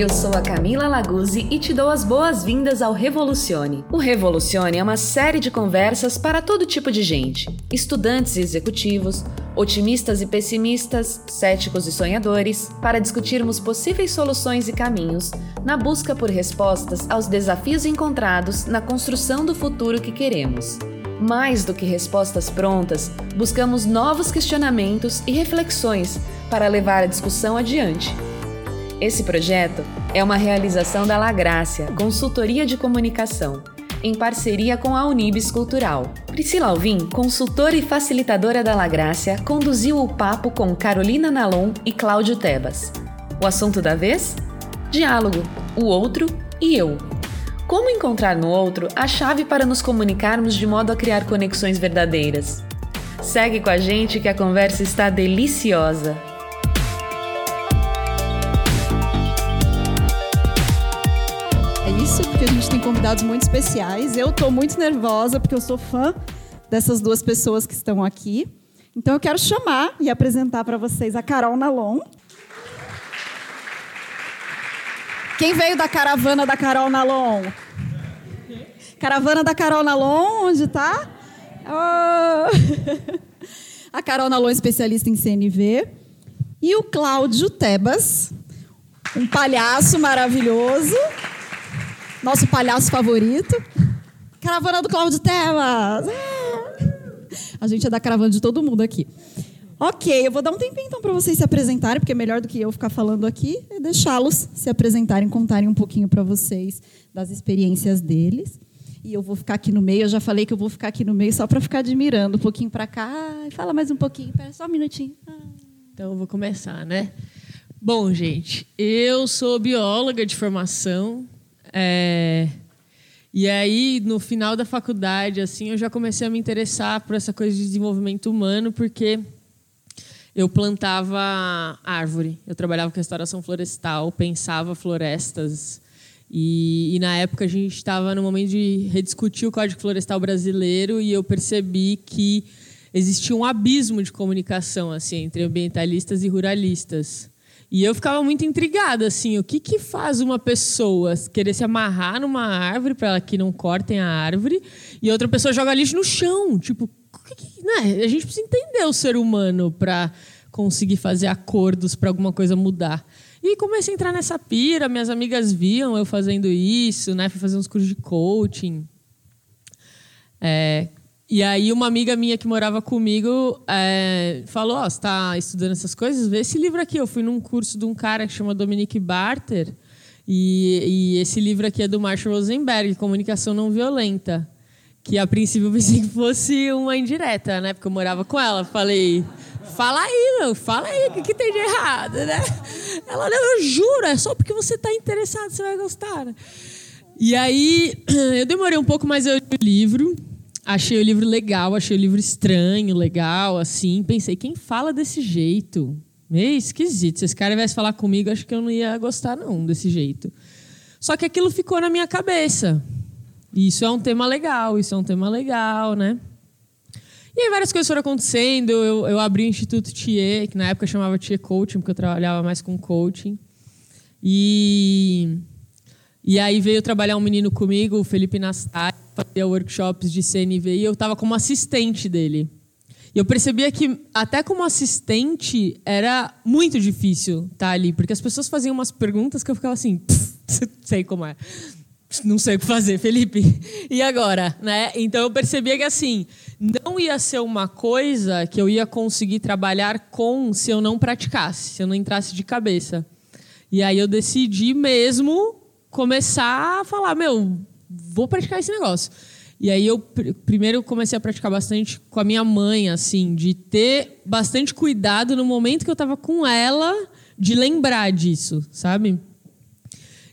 Eu sou a Camila Laguzzi e te dou as boas-vindas ao Revolucione. O Revolucione é uma série de conversas para todo tipo de gente: estudantes e executivos, otimistas e pessimistas, céticos e sonhadores, para discutirmos possíveis soluções e caminhos na busca por respostas aos desafios encontrados na construção do futuro que queremos. Mais do que respostas prontas, buscamos novos questionamentos e reflexões para levar a discussão adiante. Esse projeto é uma realização da Lagrácia, consultoria de comunicação, em parceria com a Unibis Cultural. Priscila Alvim, consultora e facilitadora da Lagrácia, conduziu o papo com Carolina Nalon e Cláudio Tebas. O assunto da vez? Diálogo, o outro e eu. Como encontrar no outro a chave para nos comunicarmos de modo a criar conexões verdadeiras? Segue com a gente que a conversa está deliciosa. Porque a gente tem convidados muito especiais. Eu estou muito nervosa, porque eu sou fã dessas duas pessoas que estão aqui. Então eu quero chamar e apresentar para vocês a Carol Nalon. Quem veio da caravana da Carol Nalon? Caravana da Carol Nalon, onde está? Oh. a Carol Nalon, especialista em CNV. E o Cláudio Tebas, um palhaço maravilhoso nosso palhaço favorito. Caravana do Cláudio Temas. A gente é da caravana de todo mundo aqui. Ok, eu vou dar um tempinho então para vocês se apresentarem, porque é melhor do que eu ficar falando aqui é deixá-los se apresentarem, contarem um pouquinho para vocês das experiências deles. E eu vou ficar aqui no meio, eu já falei que eu vou ficar aqui no meio só para ficar admirando um pouquinho para cá. Fala mais um pouquinho, pera só um minutinho. Então eu vou começar, né? Bom, gente, eu sou bióloga de formação, é... E aí, no final da faculdade, assim, eu já comecei a me interessar por essa coisa de desenvolvimento humano, porque eu plantava árvore. Eu trabalhava com restauração florestal, pensava florestas. E, e na época a gente estava no momento de rediscutir o Código Florestal brasileiro e eu percebi que existia um abismo de comunicação assim entre ambientalistas e ruralistas. E eu ficava muito intrigada, assim, o que, que faz uma pessoa querer se amarrar numa árvore para que não cortem a árvore e outra pessoa joga lixo no chão? Tipo, que, né? a gente precisa entender o ser humano para conseguir fazer acordos para alguma coisa mudar. E comecei a entrar nessa pira, minhas amigas viam eu fazendo isso, né? Fui fazer uns cursos de coaching. É, e aí uma amiga minha que morava comigo é, falou, ó, oh, você está estudando essas coisas? Vê esse livro aqui. Eu fui num curso de um cara que chama Dominique Barter. E, e esse livro aqui é do Marshall Rosenberg, Comunicação Não Violenta. Que a princípio eu pensei que fosse uma indireta, né? Porque eu morava com ela. Falei, fala aí, meu, fala aí, o que, que tem de errado, né? Ela, não, eu juro, é só porque você está interessado, você vai gostar. Né? E aí, eu demorei um pouco, mas eu li o livro achei o livro legal, achei o livro estranho, legal, assim. Pensei, quem fala desse jeito? Meio esquisito. Se esse cara viesse falar comigo, acho que eu não ia gostar, não, desse jeito. Só que aquilo ficou na minha cabeça. Isso é um tema legal, isso é um tema legal, né? E aí várias coisas foram acontecendo. Eu, eu abri o Instituto TIE, que na época chamava TIE Coaching, porque eu trabalhava mais com coaching. E, e aí veio trabalhar um menino comigo, o Felipe Nastari, fazia workshops de CNV e eu estava como assistente dele. E eu percebia que, até como assistente, era muito difícil estar tá ali, porque as pessoas faziam umas perguntas que eu ficava assim, sei como é. Não sei o que fazer, Felipe. E agora, né? Então eu percebia que assim, não ia ser uma coisa que eu ia conseguir trabalhar com se eu não praticasse, se eu não entrasse de cabeça. E aí eu decidi mesmo começar a falar, meu, vou praticar esse negócio. E aí eu pr primeiro comecei a praticar bastante com a minha mãe, assim, de ter bastante cuidado no momento que eu estava com ela, de lembrar disso, sabe?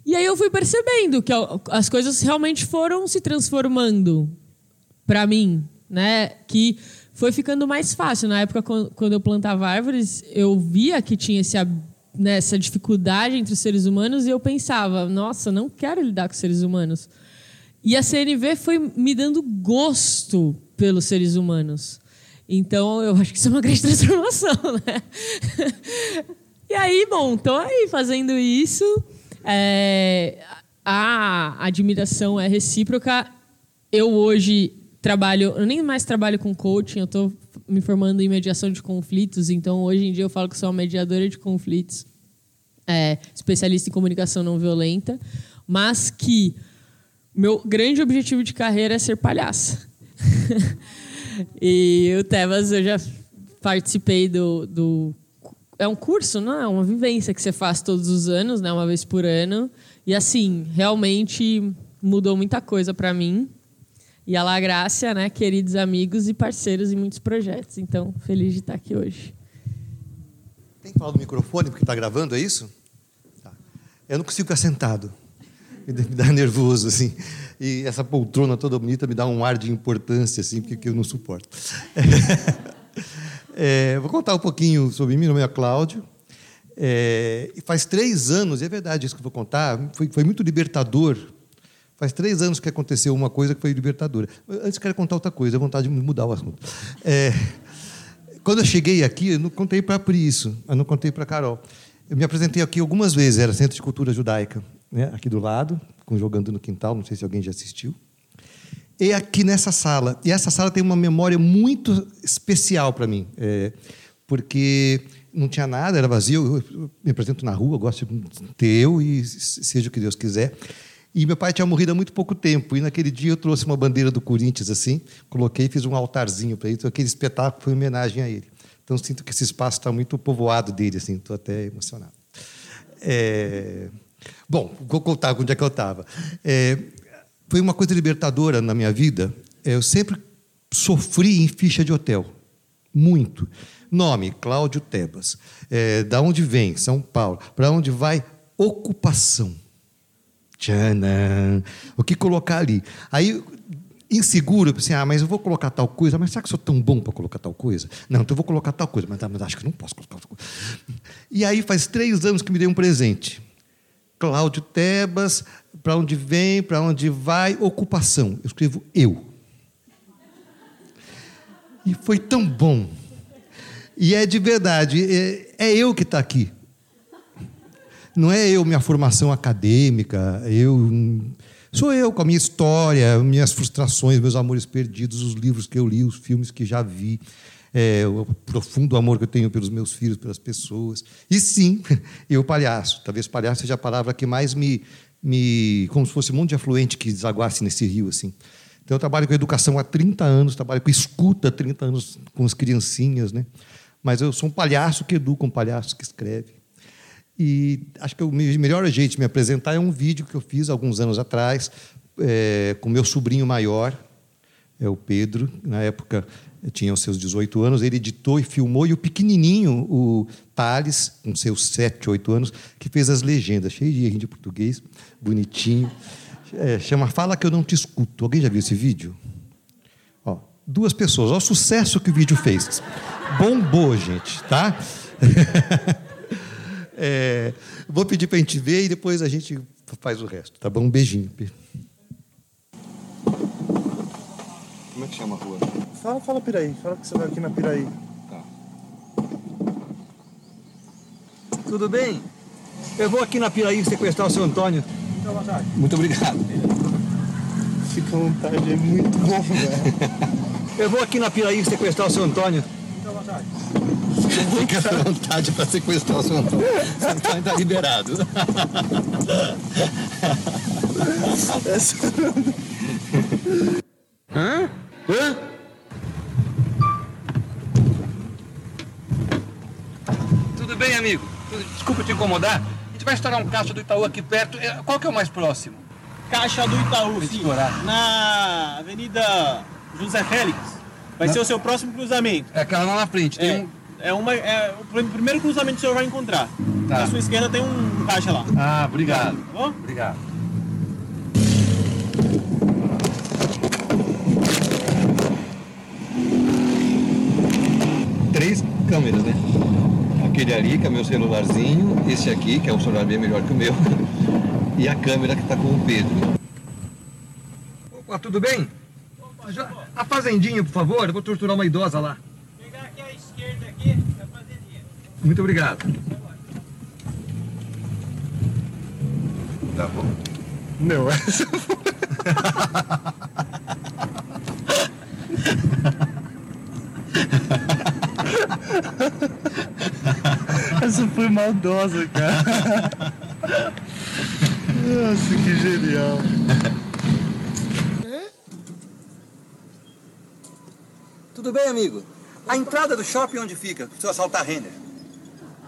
E aí eu fui percebendo que as coisas realmente foram se transformando para mim, né? Que foi ficando mais fácil. Na época, quando eu plantava árvores, eu via que tinha esse, né, essa dificuldade entre os seres humanos e eu pensava, nossa, não quero lidar com seres humanos. E a CNV foi me dando gosto pelos seres humanos. Então, eu acho que isso é uma grande transformação, né? E aí, bom, estou aí fazendo isso. É, a admiração é recíproca. Eu hoje trabalho, eu nem mais trabalho com coaching, eu estou me formando em mediação de conflitos, então hoje em dia eu falo que sou uma mediadora de conflitos, é, especialista em comunicação não violenta, mas que meu grande objetivo de carreira é ser palhaça. e o Tebas, eu já participei do, do. É um curso, não é? Uma vivência que você faz todos os anos, né? Uma vez por ano. E assim, realmente mudou muita coisa para mim. E a La Graça, né? Queridos amigos e parceiros em muitos projetos. Então, feliz de estar aqui hoje. Tem que falar do microfone porque está gravando, é isso? Tá. Eu não consigo ficar sentado me dá nervoso, assim. E essa poltrona toda bonita me dá um ar de importância, assim, porque eu não suporto. É, vou contar um pouquinho sobre mim. Meu nome é Cláudio. É, faz três anos, e é verdade isso que eu vou contar, foi, foi muito libertador. Faz três anos que aconteceu uma coisa que foi libertadora. Antes, quero contar outra coisa, a vontade de mudar o assunto. É, quando eu cheguei aqui, eu não contei para a Pri isso, eu não contei para a Carol. Eu me apresentei aqui algumas vezes, era Centro de Cultura Judaica né, aqui do lado, com Jogando no Quintal, não sei se alguém já assistiu. E aqui nessa sala. E essa sala tem uma memória muito especial para mim, é, porque não tinha nada, era vazio. Eu me apresento na rua, gosto de ter eu e seja o que Deus quiser. E meu pai tinha morrido há muito pouco tempo. E naquele dia eu trouxe uma bandeira do Corinthians assim, coloquei e fiz um altarzinho para ele. Então aquele espetáculo foi homenagem a ele. Então sinto que esse espaço está muito povoado dele, assim, estou até emocionado. É... Bom, vou contar onde é que eu estava. É, foi uma coisa libertadora na minha vida. É, eu sempre sofri em ficha de hotel. Muito. Nome, Cláudio Tebas. É, da onde vem? São Paulo. Para onde vai? Ocupação. Tchanan. O que colocar ali? Aí, inseguro, eu pensei, ah, mas eu vou colocar tal coisa, mas será que sou tão bom para colocar tal coisa? Não, então eu vou colocar tal coisa, mas, mas acho que não posso colocar tal coisa. E aí faz três anos que me dei um presente. Cláudio Tebas, para onde vem, para onde vai, ocupação. Eu escrevo eu. E foi tão bom. E é de verdade, é, é eu que está aqui. Não é eu, minha formação acadêmica, eu. Sou eu com a minha história, minhas frustrações, meus amores perdidos, os livros que eu li, os filmes que já vi é, o profundo amor que eu tenho pelos meus filhos, pelas pessoas. E sim, eu palhaço. Talvez palhaço seja a palavra que mais me, me como se fosse um monte de afluente que desaguasse nesse rio assim. Então eu trabalho com educação há 30 anos, trabalho com escuta há 30 anos com as criancinhas, né? Mas eu sou um palhaço que educa, um palhaço que escreve. E acho que o melhor jeito de me apresentar é um vídeo que eu fiz alguns anos atrás é, com meu sobrinho maior, é o Pedro. Na época tinha os seus 18 anos, ele editou e filmou, e o pequenininho, o Thales, com seus 7, 8 anos, que fez as legendas, cheio de de português, bonitinho. É, chama Fala que eu não te escuto. Alguém já viu esse vídeo? Ó, duas pessoas, olha o sucesso que o vídeo fez. Bombou, gente, tá? é, vou pedir para a gente ver e depois a gente faz o resto, tá bom? Um beijinho. Como é que chama a rua? Fala, fala Piraí. Fala que você vai aqui na Piraí. Tá. Tudo bem? Eu vou aqui na Piraí sequestrar o seu Antônio. À vontade. Muito obrigado. Fica à vontade, é muito bom, velho. Eu vou aqui na Piraí sequestrar o seu Antônio. À vontade. Fica à vontade para sequestrar o seu Antônio. Seu Antônio está liberado. Hã? Hã? Bem, amigo? Desculpa te incomodar. A gente vai estourar um caixa do Itaú aqui perto. É, Qual que é o mais próximo? Caixa do Itaú, sim. Na Avenida José Félix. Vai ser o seu próximo cruzamento. É aquela lá na frente. Tem É, um... é, uma, é o pr- primeiro cruzamento que o senhor vai encontrar. Tá. À sua esquerda tem um caixa lá. Ah, obrigado. Tá? Obrigado. Três câmeras, né? Aquele ali, que é o meu celularzinho. Esse aqui, que é um celular bem melhor que o meu. E a câmera que está com o Pedro. Opa, tudo bem? Já- A fazendinha, por favor. Eu vou torturar uma idosa lá. Pegar aqui à esquerda aqui, a fazendinha. Muito obrigado. Tá bom. Não, essa Essa foi maldosa, cara. Nossa, que genial. Tudo bem, amigo? A entrada do shopping onde fica? Se eu assaltar Render.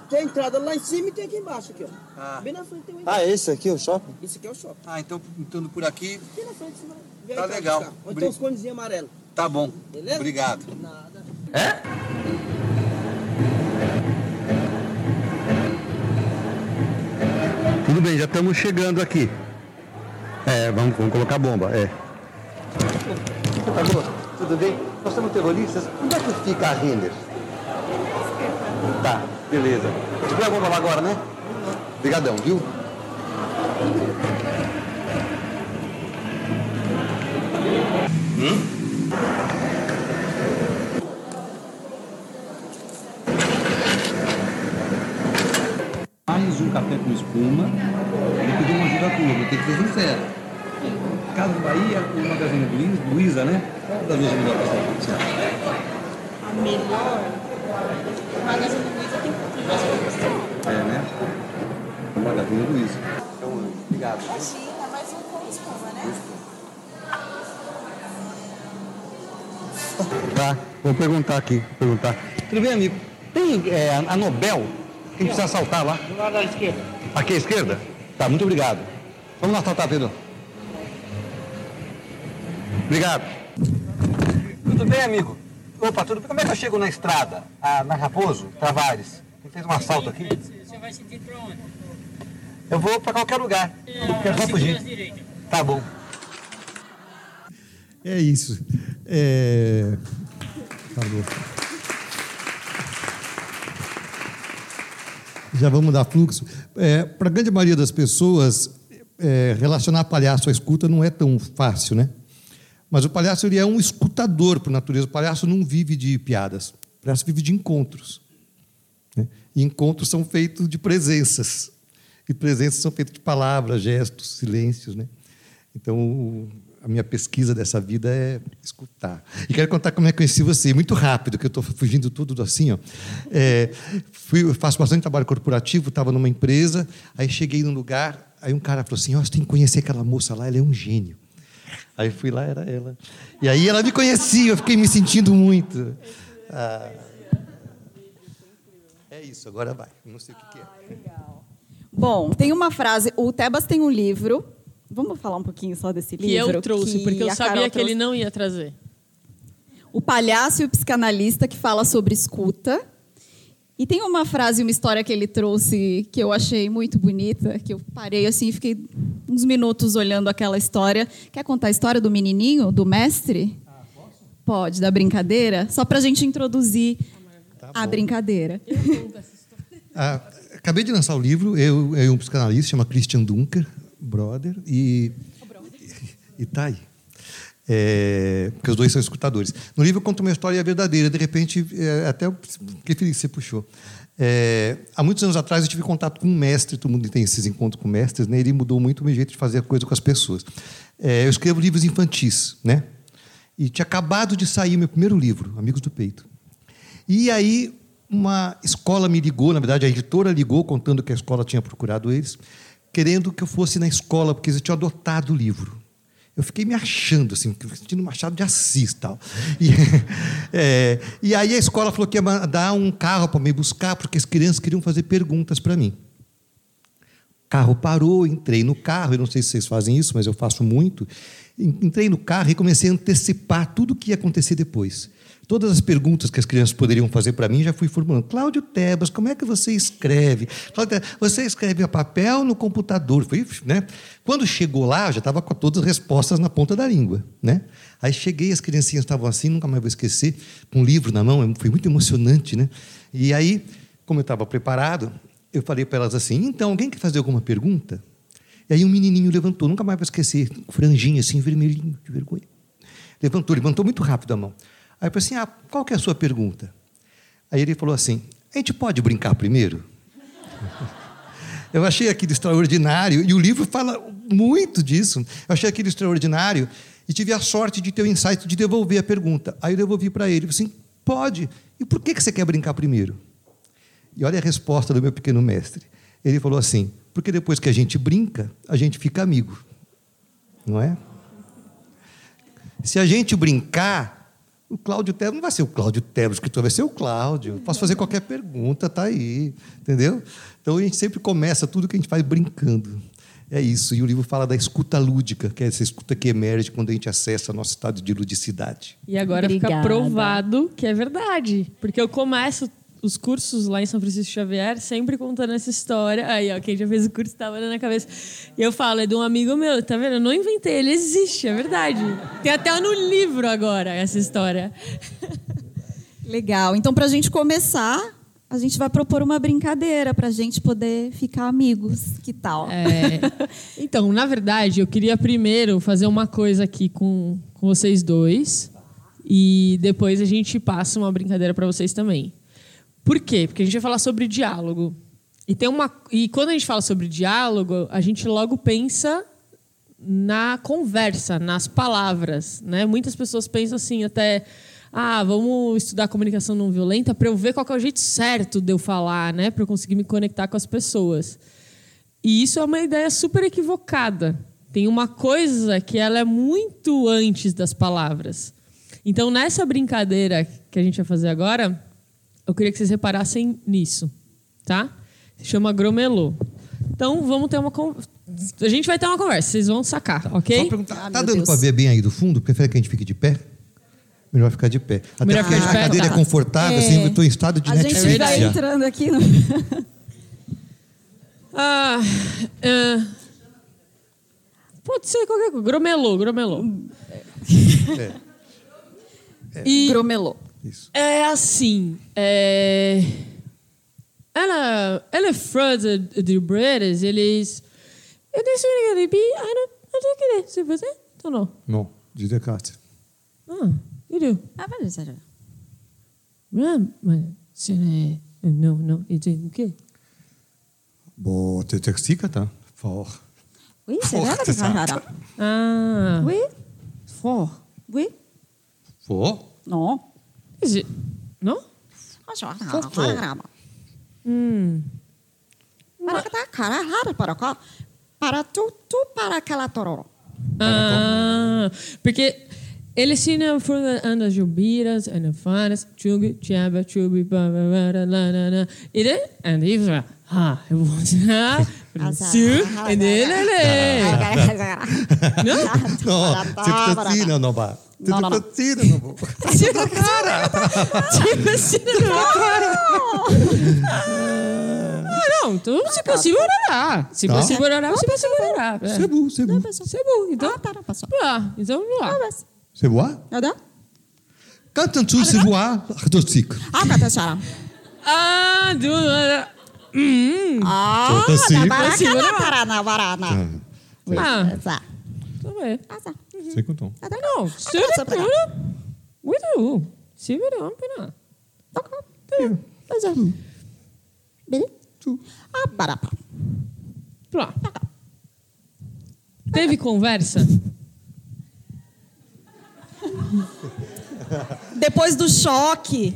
Tem a entrada lá em cima e tem aqui embaixo, aqui, ó. Ah. Bem na frente tem um Ah, esse aqui é o shopping? Esse aqui é o shopping. Ah, então entrando por aqui. Aqui na frente, você vai ver Tá legal. Onde Obri- tem os conezinhos amarelos. Tá bom. Beleza? Obrigado. Nada. Tudo bem, já estamos chegando aqui. É, vamos, vamos colocar a bomba, é. Tudo bem? Nós somos terroristas. Onde é que fica a Render? Tá, beleza. Você a bomba lá agora, né? Obrigadão, viu? Mais um café com espuma. Eu pedi uma ajuda vou ter que ser sincero. Casa Bahia ou Magazine Luiza, Luiza, né? Qual das duas é melhor você? A melhor. O Magazine Luiza tem mais promoção. É, né? Magazine Luiza. Então, obrigado. Imagina, mais um com espuma, né? Tá, vou perguntar aqui, perguntar. Tudo bem, amigo? Tem é, a Nobel? Quem precisa assaltar lá? Do lado da esquerda. Aqui à esquerda? Tá, muito obrigado. Vamos lá assaltar, Pedro. Obrigado. Tudo bem, amigo? Opa, tudo bem? Como é que eu chego na estrada? Ah, na Raposo, Tavares. Ele fez um assalto aqui. Você vai seguir pra onde? Eu vou pra qualquer lugar. Eu quero só fugir. Tá bom. É isso. É... Falou. Já vamos dar fluxo. Para a grande maioria das pessoas, é, relacionar palhaço à escuta não é tão fácil, né? Mas o palhaço ele é um escutador por natureza. O palhaço não vive de piadas. O palhaço vive de encontros. né? E encontros são feitos de presenças. E presenças são feitas de palavras, gestos, silêncios. Né? Então, a minha pesquisa dessa vida é escutar. E quero contar como é que conheci você, muito rápido, que eu estou fugindo tudo assim. Ó. É, fui, faço bastante trabalho corporativo, estava numa empresa, aí cheguei num lugar, aí um cara falou assim, ó, você tem que conhecer aquela moça lá, ela é um gênio. Aí fui lá, era ela. E aí ela me conhecia, eu fiquei me sentindo muito. Ah, é isso, agora vai. Não sei o que, que é. Bom, tem uma frase. O Tebas tem um livro. Vamos falar um pouquinho só desse Que livro? eu trouxe, que porque eu sabia que ele não ia trazer. O Palhaço e o Psicanalista, que fala sobre escuta. E tem uma frase, uma história que ele trouxe que eu achei muito bonita, que eu parei assim e fiquei uns minutos olhando aquela história. Quer contar a história do menininho, do mestre? Pode, da brincadeira? Só para a gente introduzir a brincadeira. Ah, acabei de lançar o livro, eu e um psicanalista, chama Christian Dunker, brother, e. E tá aí. É, porque os dois são escutadores. No livro eu conto uma história verdadeira, de repente, é, até feliz que você puxou. É, há muitos anos atrás eu tive contato com um mestre, todo mundo tem esses encontros com mestres, né? ele mudou muito o meu jeito de fazer a coisa com as pessoas. É, eu escrevo livros infantis, né? E tinha acabado de sair meu primeiro livro, Amigos do Peito. E aí uma escola me ligou, na verdade a editora ligou contando que a escola tinha procurado eles, querendo que eu fosse na escola porque eles tinham adotado o livro. Eu fiquei me achando, assim, sentindo Machado de Assis tal. E, é, e aí a escola falou que ia mandar um carro para me buscar porque as crianças queriam fazer perguntas para mim. O carro parou, entrei no carro, eu não sei se vocês fazem isso, mas eu faço muito. Entrei no carro e comecei a antecipar tudo o que ia acontecer depois. Todas as perguntas que as crianças poderiam fazer para mim já fui formulando. Cláudio Tebas, como é que você escreve? Cláudio você escreve a papel no computador? Foi, né? Quando chegou lá, já estava com todas as respostas na ponta da língua. Né? Aí cheguei, as criancinhas estavam assim, nunca mais vou esquecer, com um livro na mão, foi muito emocionante. Né? E aí, como eu estava preparado, eu falei para elas assim: então, alguém quer fazer alguma pergunta? E aí um menininho levantou, nunca mais vou esquecer, franjinha assim, vermelhinho, de vergonha. Levantou, levantou muito rápido a mão. Aí eu falei assim: ah, qual que é a sua pergunta? Aí ele falou assim: a gente pode brincar primeiro? Eu achei aquilo extraordinário, e o livro fala muito disso. Eu achei aquilo extraordinário e tive a sorte de ter o insight de devolver a pergunta. Aí eu devolvi para ele, assim, pode. E por que você quer brincar primeiro? E olha a resposta do meu pequeno mestre. Ele falou assim, porque depois que a gente brinca, a gente fica amigo. Não é? Se a gente brincar, o Cláudio Tebas não vai ser o Cláudio Tebas, o escritor vai ser o Cláudio. Posso fazer qualquer pergunta, tá aí, entendeu? Então a gente sempre começa tudo que a gente faz brincando. É isso. E o livro fala da escuta lúdica, que é essa escuta que emerge quando a gente acessa nosso estado de ludicidade. E agora Obrigada. fica provado que é verdade. Porque eu começo os cursos lá em São Francisco Xavier sempre contando essa história. Aí, ó, quem já fez o curso estava na cabeça. E eu falo, é de um amigo meu, tá vendo? Eu não inventei, ele existe, é verdade. Tem até no livro agora essa história. Legal. Então, para a gente começar, a gente vai propor uma brincadeira para a gente poder ficar amigos. Que tal? É, então, na verdade, eu queria primeiro fazer uma coisa aqui com, com vocês dois. E depois a gente passa uma brincadeira para vocês também. Por quê? Porque a gente vai falar sobre diálogo. E, tem uma, e quando a gente fala sobre diálogo, a gente logo pensa na conversa, nas palavras. Né? Muitas pessoas pensam assim, até. Ah, vamos estudar comunicação não violenta para eu ver qual é o jeito certo de eu falar, né? Para eu conseguir me conectar com as pessoas. E isso é uma ideia super equivocada. Tem uma coisa que ela é muito antes das palavras. Então, nessa brincadeira que a gente vai fazer agora, eu queria que vocês reparassem nisso, tá? Se chama gromelô. Então, vamos ter uma con- a gente vai ter uma conversa, vocês vão sacar, ok? Só perguntar, Ah, tá dando para ver bem aí do fundo? Prefere que a gente fique de pé? Melhor ficar de pé. Até Melhor porque ficar de a pé, cadeira tá. é confortável, É. assim, eu estou em estado de a gente Netflix vai já. entrando aqui no. Ah, ah, pode ser qualquer coisa. Gromelô, gromelô. E Gromelô. Isso. é assim. É... Ela, ela é fã de, de Bretas, eles. Eu disse que ele bi, ah, não, não sei o que é. Se você, então não. Não, de Descartes. Ah, you do. Ah, vai, vai, vai. Ah, mas se é. Não, não, e tem o quê? Bo, te texica, tá? For. Oui, c'est Oh, vrai, c'est c'est ça. ça. Ah. Oui, For. oui, For? non. Is it? Não? Hum. Para que tá cara rara para cá. Para tu, tu para aquela tororó. Ah, porque ele ensina por andas jubiras, anafanas, chubi, chaba, chubi, babara, lanana. E ele, and he vai, ah, eu vou ensinar, Brasil, e dele, Não? No, tipo assim, não, não. No, no, no. Tipo assim, não assim, Ah, não, então se possível orará. Se Tá. possível orará, se possível orará. É. Cebu, cebu. Cebu, então. Ah, tá, não passou. Ah, então lá. Cebu? Ada? Cantam tu cebu, artoxico. Ah, kata Sarah. Ah, do. Hum. Ah, assim. na baraka Segura na lá. parana, varana. Ah, Tá. tá bem. Ah, tá. Sei que eu tô. Não, passa segura. pra cá. Muito. Segura, vamos pegar. Tá bom. Pois é. Beleza? Ah, para, para. Lá. Teve conversa? Depois do choque.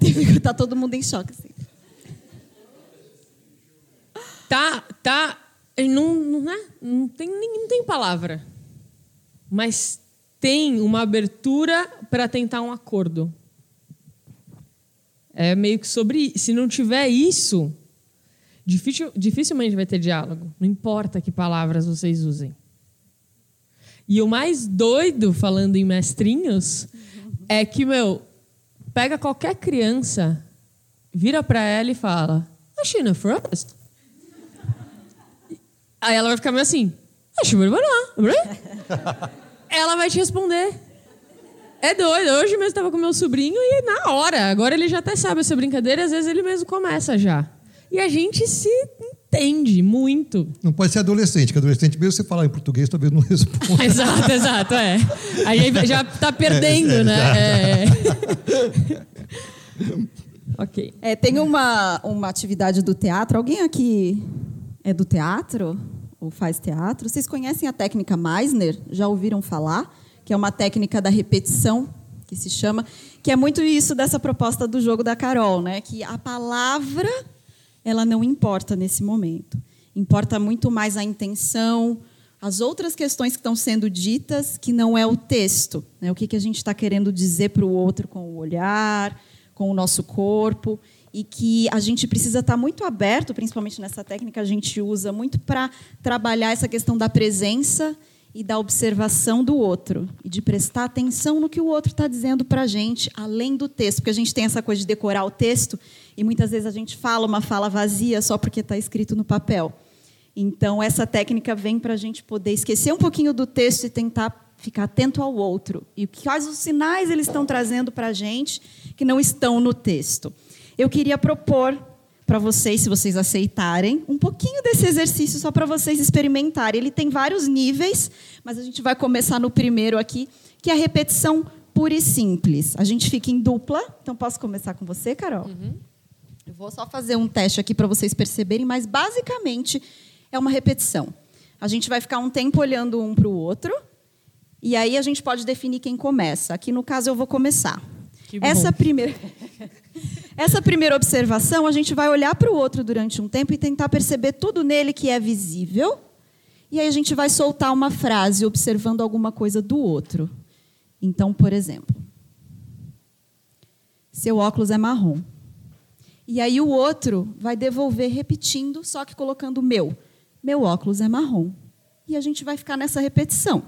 Teve que tá todo mundo em choque, assim. Tá, tá. Não, não, né? não, tem, não tem palavra. Mas tem uma abertura para tentar um acordo. É meio que sobre. Se não tiver isso, dificil- dificilmente vai ter diálogo. Não importa que palavras vocês usem. E o mais doido, falando em mestrinhos, é que, meu, pega qualquer criança, vira para ela e fala: A China Frost? Aí ela vai ficar meio assim: "Ah, Ela vai te responder. É doido. Hoje mesmo estava com meu sobrinho e na hora. Agora ele já até sabe essa brincadeira e às vezes ele mesmo começa já. E a gente se entende muito. Não pode ser adolescente, que adolescente, mesmo você falar em português, talvez não responda. Exato, exato, é. Aí já tá perdendo, né? É. ok. É, tem uma, uma atividade do teatro. Alguém aqui é do teatro ou faz teatro, vocês conhecem a técnica Meissner? Já ouviram falar? Que é uma técnica da repetição, que se chama, que é muito isso dessa proposta do jogo da Carol, né? Que a palavra ela não importa nesse momento. Importa muito mais a intenção, as outras questões que estão sendo ditas, que não é o texto. Né? O que, que a gente está querendo dizer para o outro com o olhar, com o nosso corpo. E que a gente precisa estar muito aberto, principalmente nessa técnica, a gente usa muito para trabalhar essa questão da presença e da observação do outro. E de prestar atenção no que o outro está dizendo para a gente, além do texto. Porque a gente tem essa coisa de decorar o texto, e muitas vezes a gente fala uma fala vazia só porque está escrito no papel. Então, essa técnica vem para a gente poder esquecer um pouquinho do texto e tentar ficar atento ao outro. E quais os sinais eles estão trazendo para a gente que não estão no texto. Eu queria propor para vocês, se vocês aceitarem, um pouquinho desse exercício só para vocês experimentarem. Ele tem vários níveis, mas a gente vai começar no primeiro aqui, que é a repetição pura e simples. A gente fica em dupla. Então, posso começar com você, Carol? Uhum. Eu vou só fazer um teste aqui para vocês perceberem, mas basicamente é uma repetição. A gente vai ficar um tempo olhando um para o outro, e aí a gente pode definir quem começa. Aqui, no caso, eu vou começar. Essa primeira, essa primeira observação, a gente vai olhar para o outro durante um tempo e tentar perceber tudo nele que é visível. E aí a gente vai soltar uma frase observando alguma coisa do outro. Então, por exemplo, seu óculos é marrom. E aí o outro vai devolver repetindo, só que colocando meu meu óculos é marrom. E a gente vai ficar nessa repetição.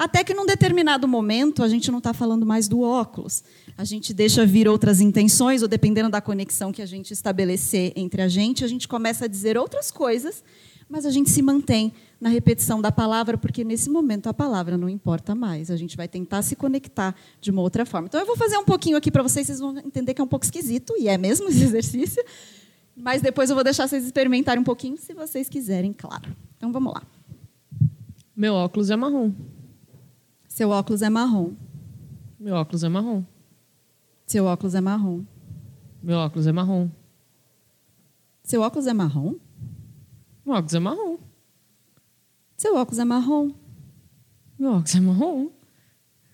Até que num determinado momento a gente não está falando mais do óculos. A gente deixa vir outras intenções, ou dependendo da conexão que a gente estabelecer entre a gente, a gente começa a dizer outras coisas, mas a gente se mantém na repetição da palavra, porque nesse momento a palavra não importa mais. A gente vai tentar se conectar de uma outra forma. Então eu vou fazer um pouquinho aqui para vocês, vocês vão entender que é um pouco esquisito, e é mesmo esse exercício. Mas depois eu vou deixar vocês experimentarem um pouquinho, se vocês quiserem, claro. Então vamos lá. Meu óculos é marrom. Seu óculos é marrom. Meu óculos é marrom. Seu óculos é marrom. Meu óculos é marrom. Seu óculos é marrom? Meu óculos é marrom. Seu óculos é marrom. Meu óculos é marrom.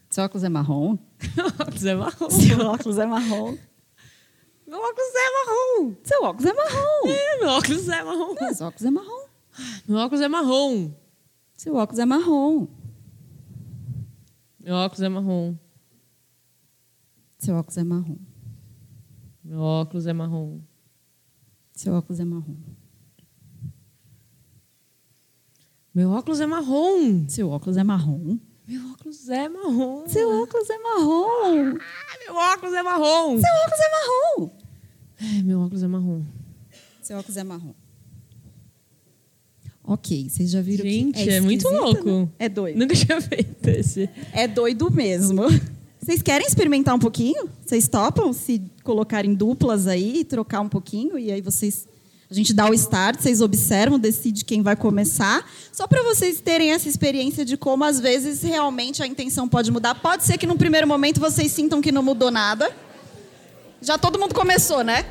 Seu óculos é marrom? Meu óculos é marrom. Seu óculos é marrom. Meu óculos é marrom. Seu óculos é marrom. É, meu óculos é marrom. Óculos é marrom. Meu óculos é marrom. Seu óculos é marrom. Meu óculos é marrom. Seu óculos é marrom. Meu óculos é marrom. Seu óculos é marrom. Meu óculos é marrom. Seu óculos é marrom. Meu óculos é marrom. Seu óculos é marrom. Ah, meu óculos é marrom. Seu óculos é marrom. É, meu óculos é marrom. Seu óculos é marrom. Ok, vocês já viram Gente, que é, é muito louco. Né? É doido. Nunca tinha feito esse. É doido mesmo. Vocês querem experimentar um pouquinho? Vocês topam se colocarem duplas aí, trocar um pouquinho e aí vocês a gente dá o start, vocês observam, decide quem vai começar, só para vocês terem essa experiência de como às vezes realmente a intenção pode mudar. Pode ser que no primeiro momento vocês sintam que não mudou nada. Já todo mundo começou, né?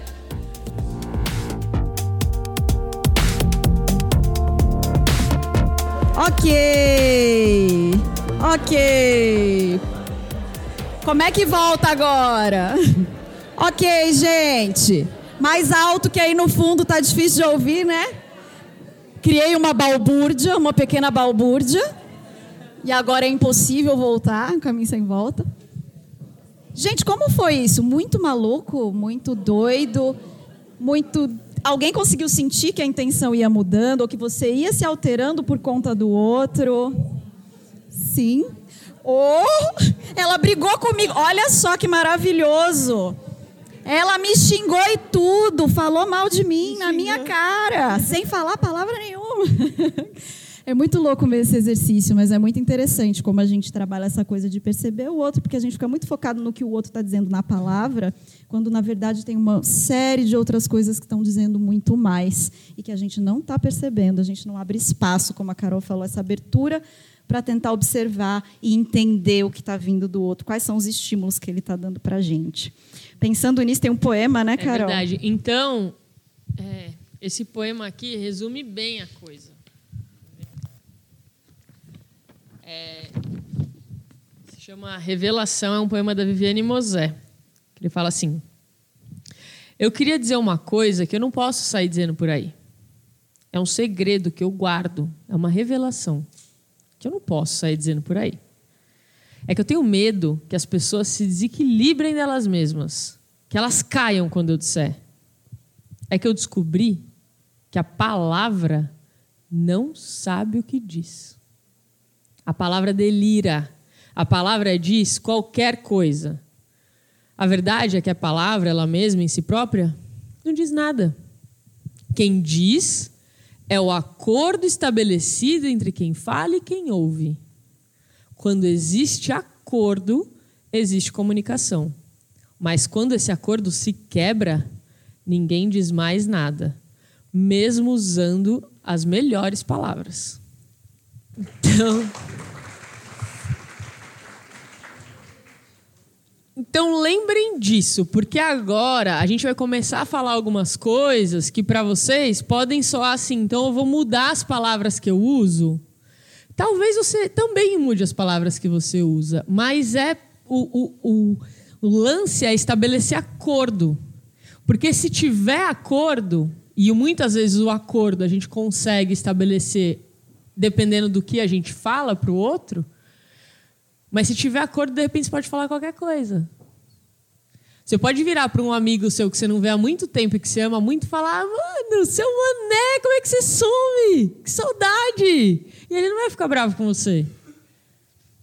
Ok. Ok. Como é que volta agora? ok, gente. Mais alto que aí no fundo tá difícil de ouvir, né? Criei uma balbúrdia, uma pequena balbúrdia. E agora é impossível voltar, um caminho sem volta. Gente, como foi isso? Muito maluco, muito doido, muito. Alguém conseguiu sentir que a intenção ia mudando ou que você ia se alterando por conta do outro? Sim. Ou oh, ela brigou comigo. Olha só que maravilhoso. Ela me xingou e tudo, falou mal de mim na minha cara, sem falar palavra nenhuma. É muito louco ver esse exercício, mas é muito interessante como a gente trabalha essa coisa de perceber o outro, porque a gente fica muito focado no que o outro está dizendo na palavra, quando na verdade tem uma série de outras coisas que estão dizendo muito mais e que a gente não está percebendo, a gente não abre espaço, como a Carol falou, essa abertura para tentar observar e entender o que está vindo do outro, quais são os estímulos que ele está dando para a gente. Pensando nisso, tem um poema, né, Carol? É verdade. Então, é, esse poema aqui resume bem a coisa. É, se chama Revelação, é um poema da Viviane Mosé. Ele fala assim: Eu queria dizer uma coisa que eu não posso sair dizendo por aí. É um segredo que eu guardo, é uma revelação que eu não posso sair dizendo por aí. É que eu tenho medo que as pessoas se desequilibrem delas mesmas, que elas caiam quando eu disser. É que eu descobri que a palavra não sabe o que diz. A palavra delira. A palavra diz qualquer coisa. A verdade é que a palavra, ela mesma em si própria, não diz nada. Quem diz é o acordo estabelecido entre quem fala e quem ouve. Quando existe acordo, existe comunicação. Mas quando esse acordo se quebra, ninguém diz mais nada, mesmo usando as melhores palavras. Então. Então lembrem disso, porque agora a gente vai começar a falar algumas coisas que para vocês podem soar assim. Então eu vou mudar as palavras que eu uso. Talvez você também mude as palavras que você usa, mas é o, o, o, o lance é estabelecer acordo. Porque se tiver acordo, e muitas vezes o acordo a gente consegue estabelecer dependendo do que a gente fala para o outro, mas se tiver acordo, de repente você pode falar qualquer coisa. Você pode virar para um amigo seu que você não vê há muito tempo e que você ama muito e falar: Mano, seu mané, como é que você some? Que saudade! E ele não vai ficar bravo com você.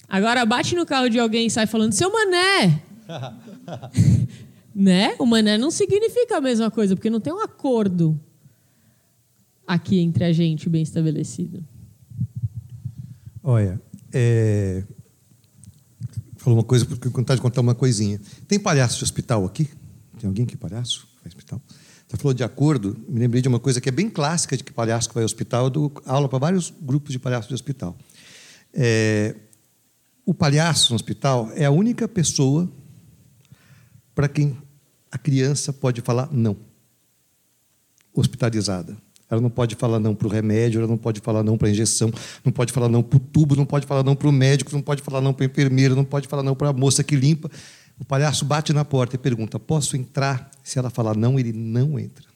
Agora bate no carro de alguém e sai falando: Seu mané! né? O mané não significa a mesma coisa, porque não tem um acordo aqui entre a gente bem estabelecido. Olha, é... falou uma coisa, porque vontade de contar uma coisinha. Tem palhaço de hospital aqui? Tem alguém que é palhaço? Ao hospital? Você falou de acordo, me lembrei de uma coisa que é bem clássica de que palhaço vai ao hospital, eu dou aula para vários grupos de palhaços de hospital. É... O palhaço no hospital é a única pessoa para quem a criança pode falar não, hospitalizada. Ela não pode falar não para o remédio, ela não pode falar não para a injeção, não pode falar não para o tubo, não pode falar não para o médico, não pode falar não para a enfermeira, não pode falar não para a moça que limpa. O palhaço bate na porta e pergunta: Posso entrar? Se ela falar não, ele não entra.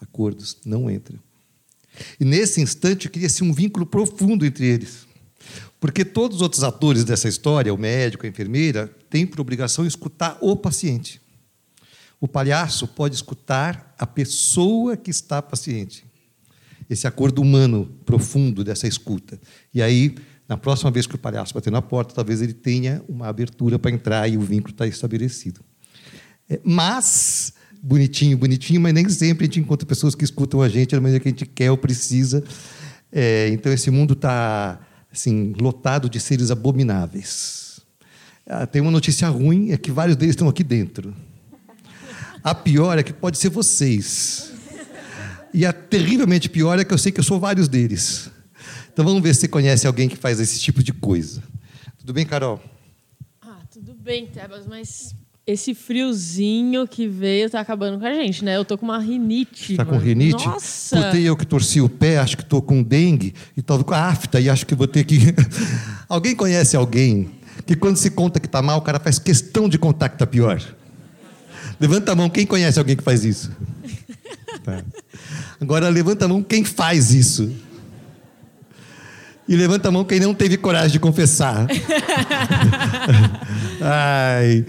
Acordos, não entra. E nesse instante cria-se um vínculo profundo entre eles. Porque todos os outros atores dessa história, o médico, a enfermeira, têm por obrigação escutar o paciente. O palhaço pode escutar a pessoa que está paciente. Esse acordo humano profundo dessa escuta. E aí, na próxima vez que o palhaço bater na porta, talvez ele tenha uma abertura para entrar e o vínculo está estabelecido. É, mas, bonitinho, bonitinho, mas nem sempre a gente encontra pessoas que escutam a gente da maneira que a gente quer ou precisa. É, então, esse mundo está assim, lotado de seres abomináveis. Ah, tem uma notícia ruim, é que vários deles estão aqui dentro. A pior é que pode ser vocês. E a terrivelmente pior é que eu sei que eu sou vários deles. Então vamos ver se você conhece alguém que faz esse tipo de coisa. Tudo bem, Carol? Ah, tudo bem, Tebas, mas esse friozinho que veio tá acabando com a gente, né? Eu tô com uma rinite. Com mano. rinite? Nossa! Putei eu que torci o pé, acho que estou com dengue e estou com afta e acho que vou ter que. alguém conhece alguém que quando se conta que está mal, o cara faz questão de contar que está pior? Levanta a mão, quem conhece alguém que faz isso? Tá. Agora levanta a mão quem faz isso. E levanta a mão quem não teve coragem de confessar. Ai.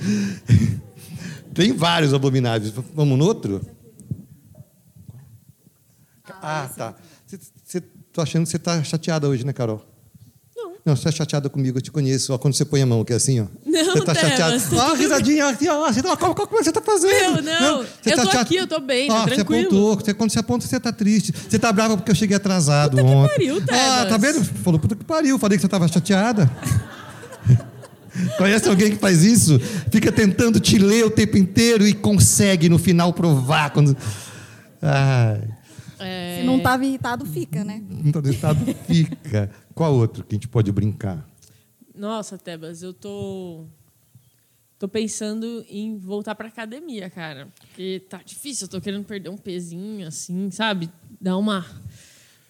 Tem vários abomináveis. Vamos no outro? Ah, tá. Você, tô achando que você está chateada hoje, né, Carol? Não. Não, você está chateada comigo, eu te conheço. Ó, quando você põe a mão, que é assim, ó. Não, Você está chateada. tá Ó, tudo risadinha, assim, ó. Você tá, qual, qual que você está fazendo? Meu, não. Você Eu tá tô chate- aqui, eu tô bem, tá Ó, Você tranquilo. apontou. Você, quando você aponta, você está triste. Você está brava porque eu cheguei atrasado ontem. pariu, Ah, Tebas. tá vendo? Falou, puta que pariu. Falei que você estava chateada. Conhece alguém que faz isso? Fica tentando te ler o tempo inteiro e consegue no final provar. Quando... Ai, É, Se não estava irritado, fica, né? não tá estado fica. Qual outro que a gente pode brincar? Nossa, Tebas, eu tô. Tô pensando em voltar pra academia, cara. Porque tá difícil, eu tô querendo perder um pezinho, assim, sabe? dar uma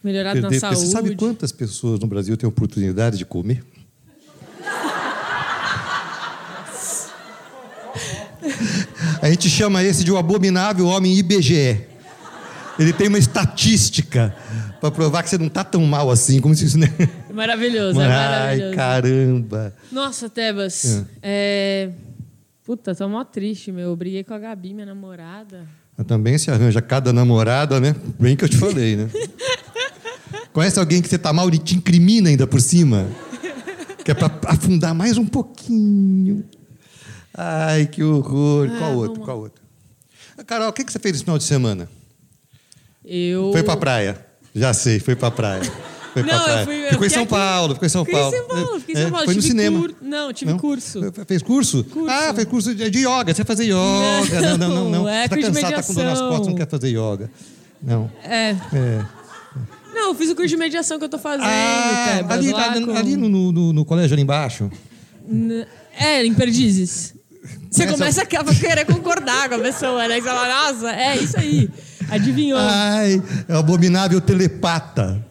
melhorada na Perder- saúde. Você sabe quantas pessoas no Brasil têm oportunidade de comer? A gente chama esse de o abominável homem IBGE. Ele tem uma estatística para provar que você não está tão mal assim, como se isso. Né? Maravilhoso, é Ai, maravilhoso. caramba. Nossa, Tebas. É. Puta, tô mó triste, meu. Eu briguei com a Gabi, minha namorada. Também se arranja cada namorada, né? Bem que eu te falei, né? Conhece alguém que você tá mal e te incrimina ainda por cima? Que é para afundar mais um pouquinho. Ai, que horror. Ah, Qual outro? vamos Qual outro? Carol, o que que você fez esse final de semana? Eu. Foi pra praia. Já sei, foi pra praia. Foi pra Não, eu praia. fui- eu ficou em São aqui- Paulo, ficou em São Fiquei em Paulo. São Paulo, fiquei em É, São Paulo. Foi no Tive cinema. cur- Não, tive Não? curso. Fez curso? Ah, fez curso de, de yoga. Você vai fazer yoga. Não, não, não. não. É tá curso cansado, tá com dor nas costas, não quer fazer yoga. Não. É. É. Não, eu fiz o curso de mediação que eu tô fazendo, Ah, Tebas. ali, ali, com- ali no, no- no- no colégio ali embaixo. N- É, em Perdizes. Você Essa- começa a querer concordar com a pessoa, né? Você fala, nossa, é isso aí. Adivinhou. Ai, é o abominável telepata.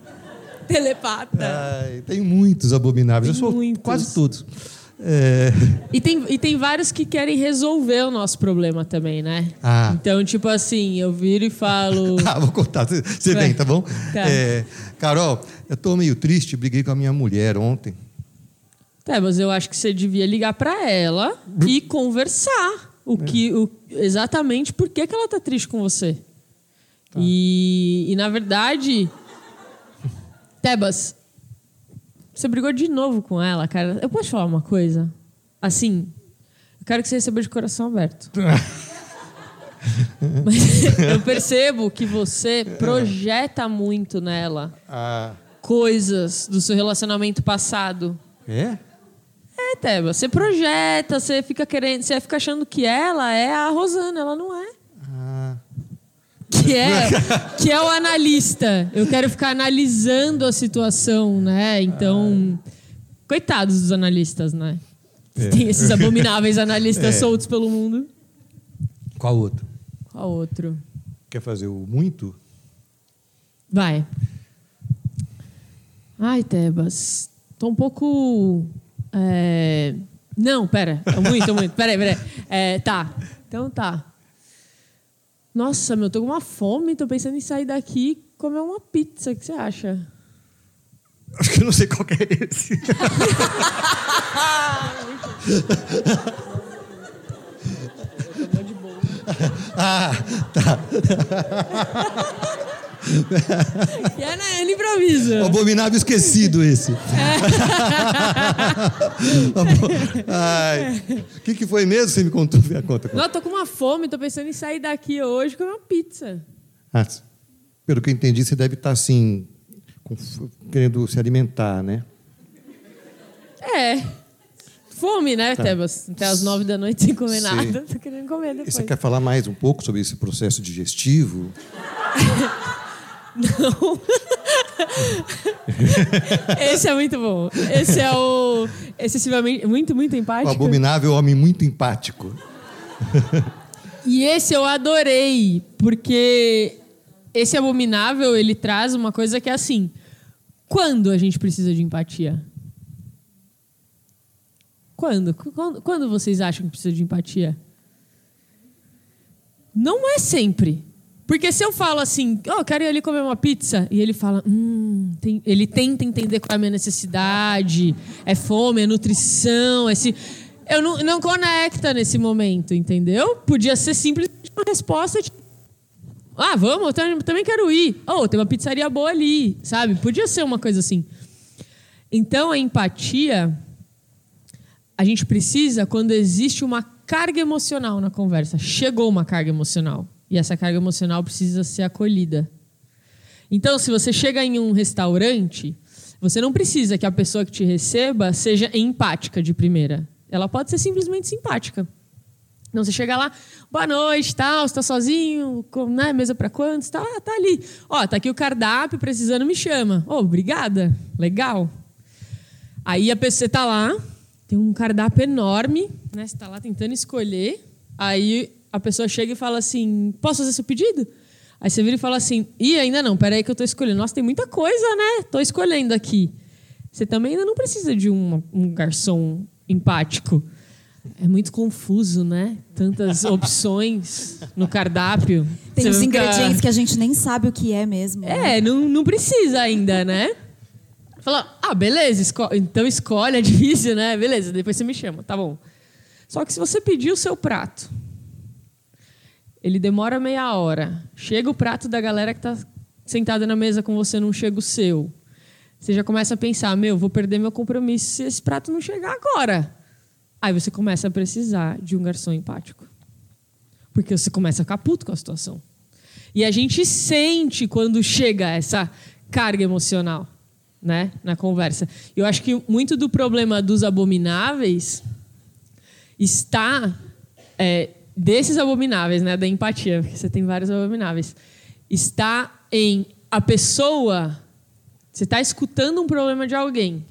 Telepata. Ai, tem muitos abomináveis. Tem Eu sou muitos. quase todos. É, E tem, e tem vários que querem resolver o nosso problema também, né? Ah. Então, tipo assim, eu viro e falo. Ah, vou contar. Você- vem, tá bom? Tá. É, Carol, eu tô meio triste, briguei com a minha mulher ontem. Tá, mas eu acho que você devia ligar pra ela e conversar. O que, o, exatamente por que, que ela tá triste com você. E, e, na verdade. Tebas, você brigou de novo com ela, cara. Eu posso falar uma coisa? Assim, eu quero que você receba de coração aberto. Mas eu percebo que você projeta muito nela Ah, coisas do seu relacionamento passado. é? É, Teba, você projeta, você fica querendo, você fica achando que ela é a Rosana, ela não é. Que é, que é o analista. Eu quero ficar analisando a situação, né? Então, coitados dos analistas, né? É. Tem esses abomináveis analistas É. soltos pelo mundo. Qual outro? Qual outro? Quer fazer o muito? Vai. Ai, Tebas. Tô um pouco. é, Não, pera. É muito, é muito. Peraí, peraí. É, tá. Então tá. Nossa, meu, tô com uma fome. Tô pensando em sair daqui e comer uma pizza. O que você acha? Acho que eu não sei qual que é esse. ah, tá. E é, né? Ele improvisa. O abominável esquecido esse. Ai. O que, que foi mesmo? Você me contou? Conta, conta. Não, tô com uma fome. Tô pensando em sair daqui hoje e comer uma pizza. Ah, pelo que eu entendi, você deve estar assim, com querendo se alimentar, né? É. Fome, né, Tá. Tebas? Até as nove da noite sem comer Sim. nada. Tô querendo comer E depois. você quer falar mais um pouco sobre esse processo digestivo? Não. Esse é muito bom. Esse é o excessivamente muito muito O empático. abominável homem muito empático. E esse eu adorei, porque esse abominável ele traz uma coisa que é assim: quando a gente precisa de empatia? Quando? Quando, quando vocês acham que precisa de empatia? Não é sempre. Porque se eu falo assim, oh, quero ir ali comer uma pizza, e ele fala, hum, tem- ele tenta entender qual é a minha necessidade, é fome, é nutrição, é se. Eu não, não conecta nesse momento, entendeu? Podia ser simplesmente uma resposta tipo, ah, vamos, eu tam- também quero ir. Oh, tem uma pizzaria boa ali, sabe? Podia ser uma coisa assim. Então, a empatia, a gente precisa quando existe uma carga emocional na conversa. Chegou uma carga emocional. E essa carga emocional precisa ser acolhida. Então, se você chega em um restaurante, você não precisa que a pessoa que te receba seja empática de primeira. Ela pode ser simplesmente simpática. Então você chega lá, boa noite, tal, você tá sozinho, com, né, mesa para quantos? Tá, ah, tá ali. Ó, tá aqui o cardápio, precisando me chama. Ô, obrigada, legal. Aí a pessoa tá lá, tem um cardápio enorme, né? Você tá lá tentando escolher. Aí a pessoa chega e fala assim: "Posso fazer seu pedido?" Aí você vira e fala assim: ih, ainda não, peraí que eu tô escolhendo. Nossa, tem muita coisa, né? Tô escolhendo aqui. Você também ainda não precisa de um, um garçom empático. É muito confuso, né? Tantas opções no cardápio. Tem os fica- ingredientes que a gente nem sabe o que é mesmo. né? É, não, não precisa ainda, né? Fala, ah, beleza, esco- então escolhe, é difícil, né? Beleza, depois você me chama, tá bom. Só que se você pedir o seu prato, ele demora meia hora, chega o prato da galera que tá sentada na mesa com você, não chega o seu. Você já começa a pensar, meu, vou perder meu compromisso se esse prato não chegar agora. Aí você começa a precisar de um garçom empático. Porque você começa a ficar puto com a situação. E a gente sente quando chega essa carga emocional, né, na conversa. Eu acho que muito do problema dos abomináveis está é, desses abomináveis, né, da empatia, porque você tem vários abomináveis, está em a pessoa você está escutando um problema de alguém,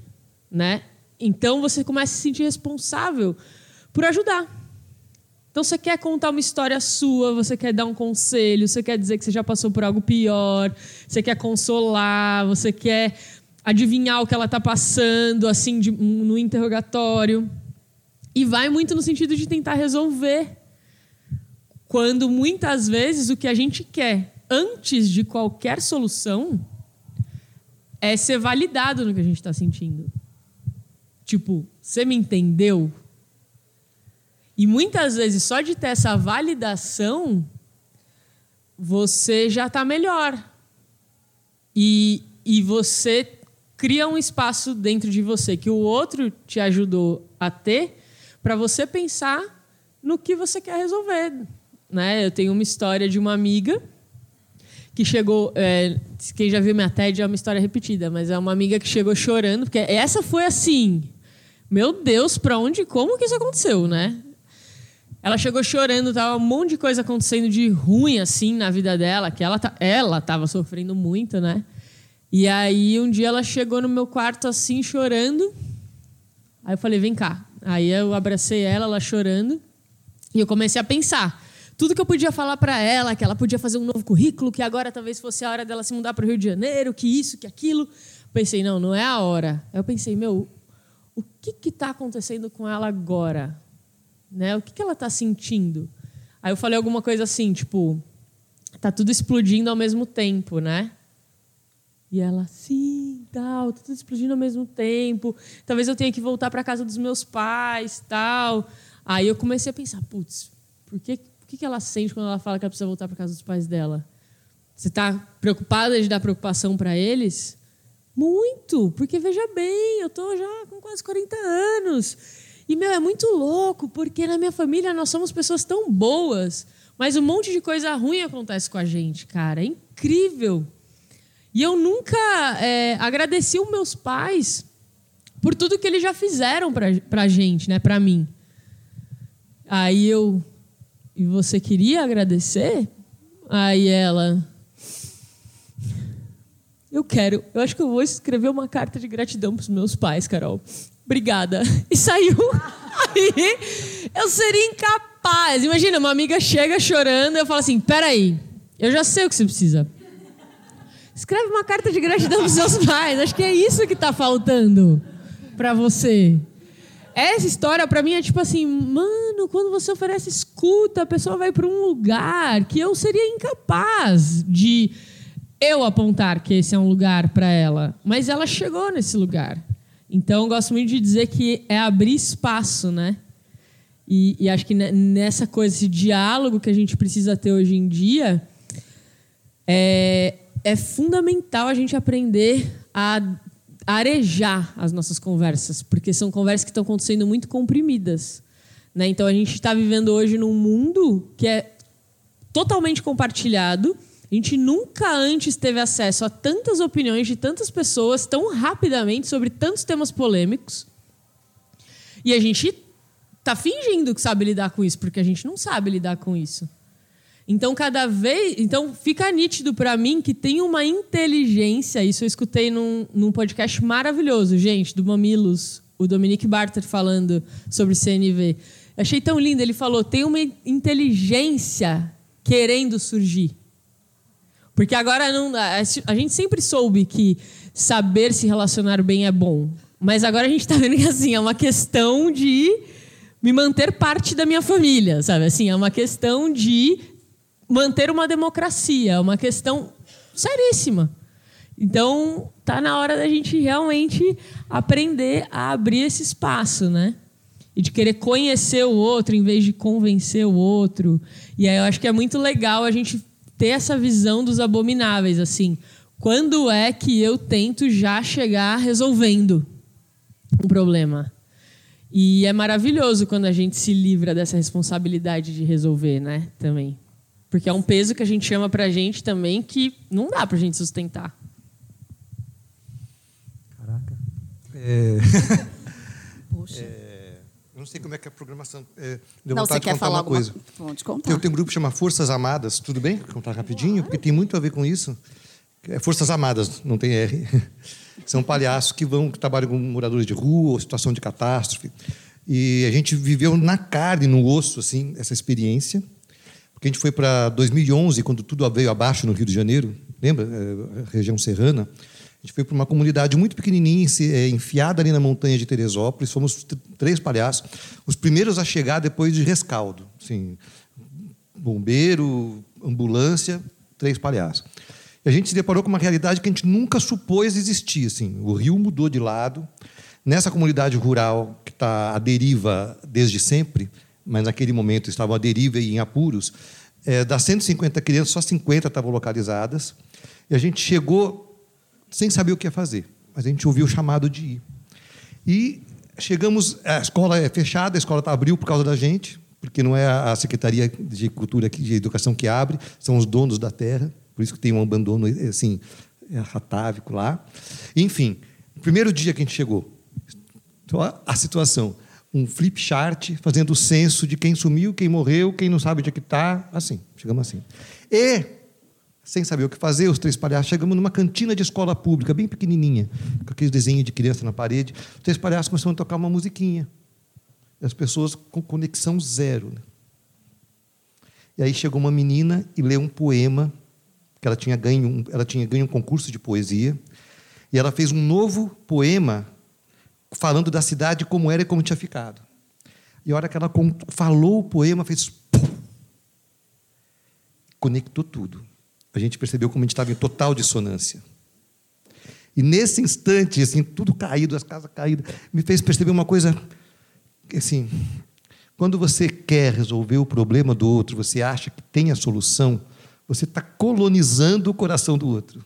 né? Então você começa a se sentir responsável por ajudar. Então você quer contar uma história sua, você quer dar um conselho, você quer dizer que você já passou por algo pior, você quer consolar, você quer adivinhar o que ela está passando, assim, de- no interrogatório. E vai muito no sentido de tentar resolver. Quando muitas vezes o que a gente quer antes de qualquer solução é ser validado no que a gente está sentindo. Tipo, você me entendeu? E muitas vezes, só de ter essa validação, você já está melhor. E, e você cria um espaço dentro de você que o outro te ajudou a ter para você pensar no que você quer resolver. Né? Eu tenho uma história de uma amiga que chegou. é, quem já viu minha TED é uma história repetida, mas é uma amiga que chegou chorando, porque essa foi assim. Meu Deus, pra onde, como que isso aconteceu, né? Ela chegou chorando, tava um monte de coisa acontecendo de ruim assim na vida dela, que ela ela tava sofrendo muito, né? E aí um dia ela chegou no meu quarto assim chorando. Aí eu falei: "Vem cá". Aí eu abracei ela, ela chorando, e eu comecei a pensar tudo que eu podia falar para ela, que ela podia fazer um novo currículo, que agora talvez fosse a hora dela se mudar para o Rio de Janeiro, que isso, que aquilo. Pensei, não, não é a hora. Aí eu pensei, meu, o que está acontecendo com ela agora? Né? O que, que ela está sentindo? Aí eu falei alguma coisa assim, tipo, tá tudo explodindo ao mesmo tempo, né? E ela, sim, tal, tá tudo explodindo ao mesmo tempo. Talvez eu tenha que voltar para casa dos meus pais, tal. Aí eu comecei a pensar, putz, por que, que que ela sente quando ela fala que ela precisa voltar para casa dos pais dela? Você está preocupada de dar preocupação para eles? Muito, porque veja bem, eu tô já com quase 40 anos. E, meu, é muito louco, porque na minha família nós somos pessoas tão boas, mas um monte de coisa ruim acontece com a gente, cara. É incrível. E eu nunca é, agradeci os meus pais por tudo que eles já fizeram pra, pra gente, né? Pra mim. Aí eu. E você queria agradecer? Aí ela. Eu quero. Eu acho que eu vou escrever uma carta de gratidão pros meus pais, Carol. Obrigada. E saiu. Aí eu seria incapaz. Imagina, uma amiga chega chorando eu falo assim: peraí, eu já sei o que você precisa. Escreve uma carta de gratidão pros seus pais. Acho que é isso que tá faltando pra você. Essa história pra mim é tipo assim, mano, quando você oferece escuta, a pessoa vai pra um lugar que eu seria incapaz de eu apontar que esse é um lugar pra ela, mas ela chegou nesse lugar. Então eu gosto muito de dizer que é abrir espaço, né? E, e acho que ne- nessa coisa, esse diálogo que a gente precisa ter hoje em dia, é, é fundamental a gente aprender a arejar as nossas conversas, porque são conversas que estão acontecendo muito comprimidas. Né? Então a gente está vivendo hoje num mundo que é totalmente compartilhado. A gente nunca antes teve acesso a tantas opiniões de tantas pessoas tão rapidamente sobre tantos temas polêmicos. E a gente está fingindo que sabe lidar com isso, porque a gente não sabe lidar com isso. Então, cada vez. Então, fica nítido para mim que tem uma inteligência. Isso eu escutei num, num podcast maravilhoso, gente, do Mamilos, o Dominique Barter falando sobre CNV. Eu achei tão lindo. Ele falou: tem uma inteligência querendo surgir. Porque agora não, a, a gente sempre soube que saber se relacionar bem é bom. Mas agora a gente está vendo que assim, é uma questão de me manter parte da minha família, sabe? Assim, é uma questão de manter uma democracia, é uma questão seríssima. Então, tá na hora da gente realmente aprender a abrir esse espaço, né? E de querer conhecer o outro em vez de convencer o outro. E aí eu acho que é muito legal a gente ter essa visão dos abomináveis, assim. Quando é que eu tento já chegar resolvendo um problema? E é maravilhoso quando a gente se livra dessa responsabilidade de resolver, né? Também. Porque é um peso que a gente chama pra gente também que não dá pra gente sustentar. É... Poxa. É... Eu não sei como é que é a programação. É, deu não, você quer falar uma coisa. Vou te contar. Eu tenho um grupo que chama Forças Amadas. Tudo bem? Vou contar rapidinho, porque tem muito a ver com isso. É Forças Amadas, não tem R. São palhaços que vão que trabalham com moradores de rua ou situação de catástrofe. E a gente viveu na carne, no osso, assim, essa experiência. Porque a gente foi para 2011, quando tudo veio abaixo no Rio de Janeiro, lembra? É, região serrana. A gente foi para uma comunidade muito pequenininha, é, enfiada ali na montanha de Teresópolis. Fomos três palhaços, os primeiros a chegar depois de rescaldo. Assim, bombeiro, ambulância, três palhaços. E a gente se deparou com uma realidade que a gente nunca supôs existir. Assim. O rio mudou de lado. Nessa comunidade rural que está à deriva desde sempre, mas naquele momento estavam à deriva e em apuros, é, das 150 crianças, só 50 estavam localizadas. E a gente chegou sem saber o que ia fazer. Mas a gente ouviu o chamado de ir. E chegamos, a escola é fechada, a escola tá, abriu por causa da gente, porque não é a Secretaria de Cultura, de Educação que abre, são os donos da terra, por isso que tem um abandono assim, é, ratávico lá. Enfim, primeiro dia que a gente chegou, a situação, um flip chart fazendo o censo de quem sumiu, quem morreu, quem não sabe onde é que está, assim, chegamos assim. E sem saber o que fazer, os três palhaços, chegamos numa cantina de escola pública, bem pequenininha, com aqueles desenhos de criança na parede. Os três palhaços começaram a tocar uma musiquinha. E as pessoas com conexão zero. Né? E aí chegou uma menina e leu um poema, que ela tinha ganho, ela tinha ganho um concurso de poesia, e ela fez um novo poema falando da cidade como era e como tinha ficado. E a hora que ela falou o poema, fez. Pum, conectou tudo a gente percebeu como a gente estava em total dissonância. E nesse instante, assim, tudo caído, as casas caídas, me fez perceber uma coisa, assim, quando você quer resolver o problema do outro, você acha que tem a solução, você está colonizando o coração do outro.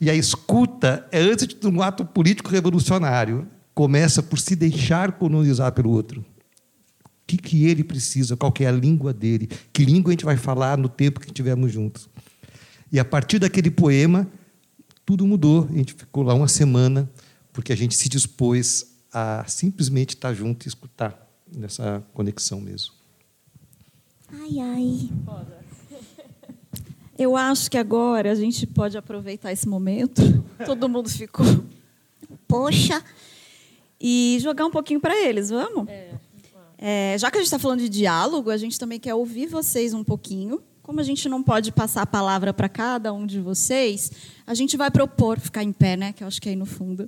E a escuta é antes de um ato político revolucionário, começa por se deixar colonizar pelo outro que, que ele precisa, qual é a língua dele, que língua a gente vai falar no tempo que estivermos juntos. E a partir daquele poema, tudo mudou. A gente ficou lá uma semana, porque a gente se dispôs a simplesmente estar junto e escutar nessa conexão mesmo. Ai, ai. Eu acho que agora a gente pode aproveitar esse momento. Todo mundo ficou. Poxa! E jogar um pouquinho para eles, vamos? É. É, já que a gente está falando de diálogo, a gente também quer ouvir vocês um pouquinho. Como a gente não pode passar a palavra para cada um de vocês, a gente vai propor, ficar em pé, né? Que eu acho que é aí no fundo.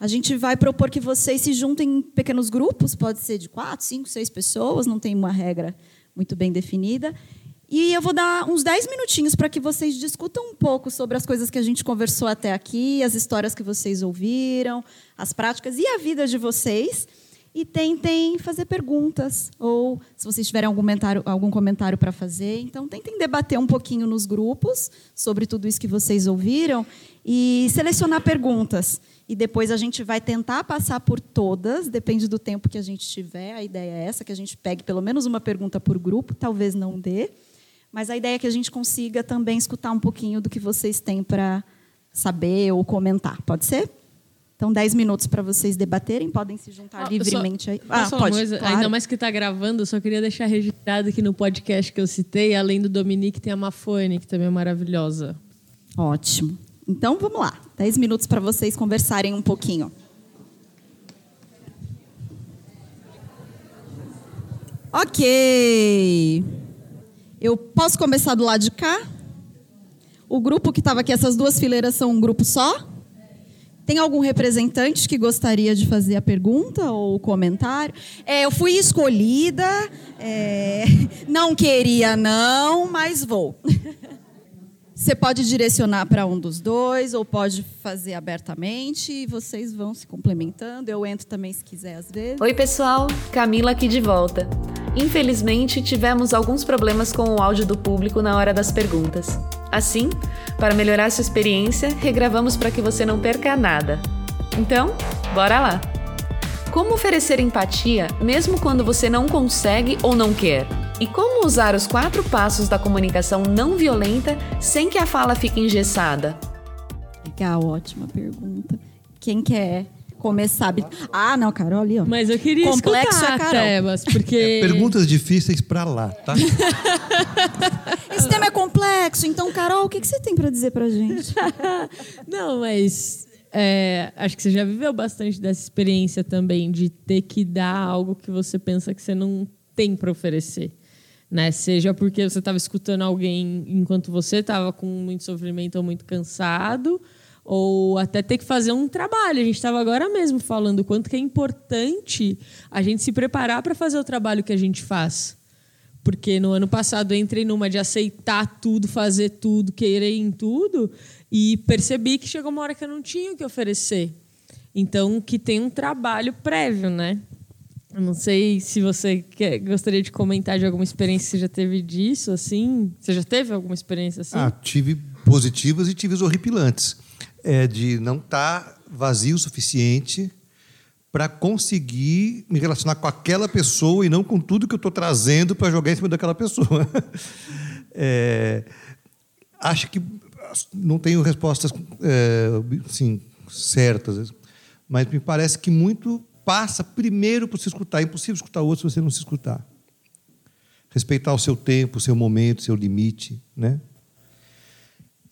A gente vai propor que vocês se juntem em pequenos grupos, pode ser de quatro, cinco, seis pessoas, não tem uma regra muito bem definida. E eu vou dar uns dez minutinhos para que vocês discutam um pouco sobre as coisas que a gente conversou até aqui, as histórias que vocês ouviram, as práticas e a vida de vocês e tentem fazer perguntas ou se vocês tiverem algum comentário, algum comentário para fazer, então tentem debater um pouquinho nos grupos sobre tudo isso que vocês ouviram e selecionar perguntas. E depois a gente vai tentar passar por todas, depende do tempo que a gente tiver. A ideia é essa, que a gente pegue pelo menos uma pergunta por grupo, talvez não dê, mas a ideia é que a gente consiga também escutar um pouquinho do que vocês têm para saber ou comentar. Pode ser? Então, 10 minutos para vocês debaterem, podem se juntar ah, livremente só, aí. Ah, pode. Coisa, claro. Ainda mais que está gravando, só queria deixar registrado que no podcast que eu citei, além do Dominique, tem a Mafone, que também é maravilhosa. Ótimo. Então, vamos lá. 10 minutos para vocês conversarem um pouquinho. Ok. Eu posso começar do lado de cá? O grupo que estava aqui, essas duas fileiras são um grupo só? Tem algum representante que gostaria de fazer a pergunta ou o comentário? É, eu fui escolhida, é, não queria não, mas vou. Você pode direcionar para um dos dois ou pode fazer abertamente e vocês vão se complementando. Eu entro também se quiser às vezes. Oi, pessoal, Camila aqui de volta. Infelizmente, tivemos alguns problemas com o áudio do público na hora das perguntas. Assim, para melhorar sua experiência, regravamos para que você não perca nada. Então, bora lá! Como oferecer empatia mesmo quando você não consegue ou não quer? E como usar os quatro passos da comunicação não violenta sem que a fala fique engessada? Legal, ótima pergunta. Quem quer começar? Ah, não, Carol ali, ó. Mas eu queria Complexo escutar, é Carol. Tebas, porque... Perguntas difíceis para lá, tá? Esse tema é complexo, então, Carol, o que que você tem para dizer pra gente? Não, mas é, acho que você já viveu bastante dessa experiência também de ter que dar algo que você pensa que você não tem para oferecer. Né? Seja porque você estava escutando alguém enquanto você estava com muito sofrimento ou muito cansado, ou até ter que fazer um trabalho. A gente estava agora mesmo falando o quanto que é importante a gente se preparar para fazer o trabalho que a gente faz. Porque no ano passado eu entrei numa de aceitar tudo, fazer tudo, querer em tudo, e percebi que chegou uma hora que eu não tinha o que oferecer. Então, que tem um trabalho prévio, né? Eu não sei se você quer, gostaria de comentar de alguma experiência que você já teve disso, assim. Você já teve alguma experiência assim? Ah, tive positivas e tive horripilantes. É de não estar vazio o suficiente para conseguir me relacionar com aquela pessoa e não com tudo que eu estou trazendo para jogar em cima daquela pessoa. É, acho que não tenho respostas é, assim, certas, mas me parece que muito passa primeiro por se escutar. É impossível escutar o outro se você não se escutar. Respeitar o seu tempo, o seu momento, o seu limite, né?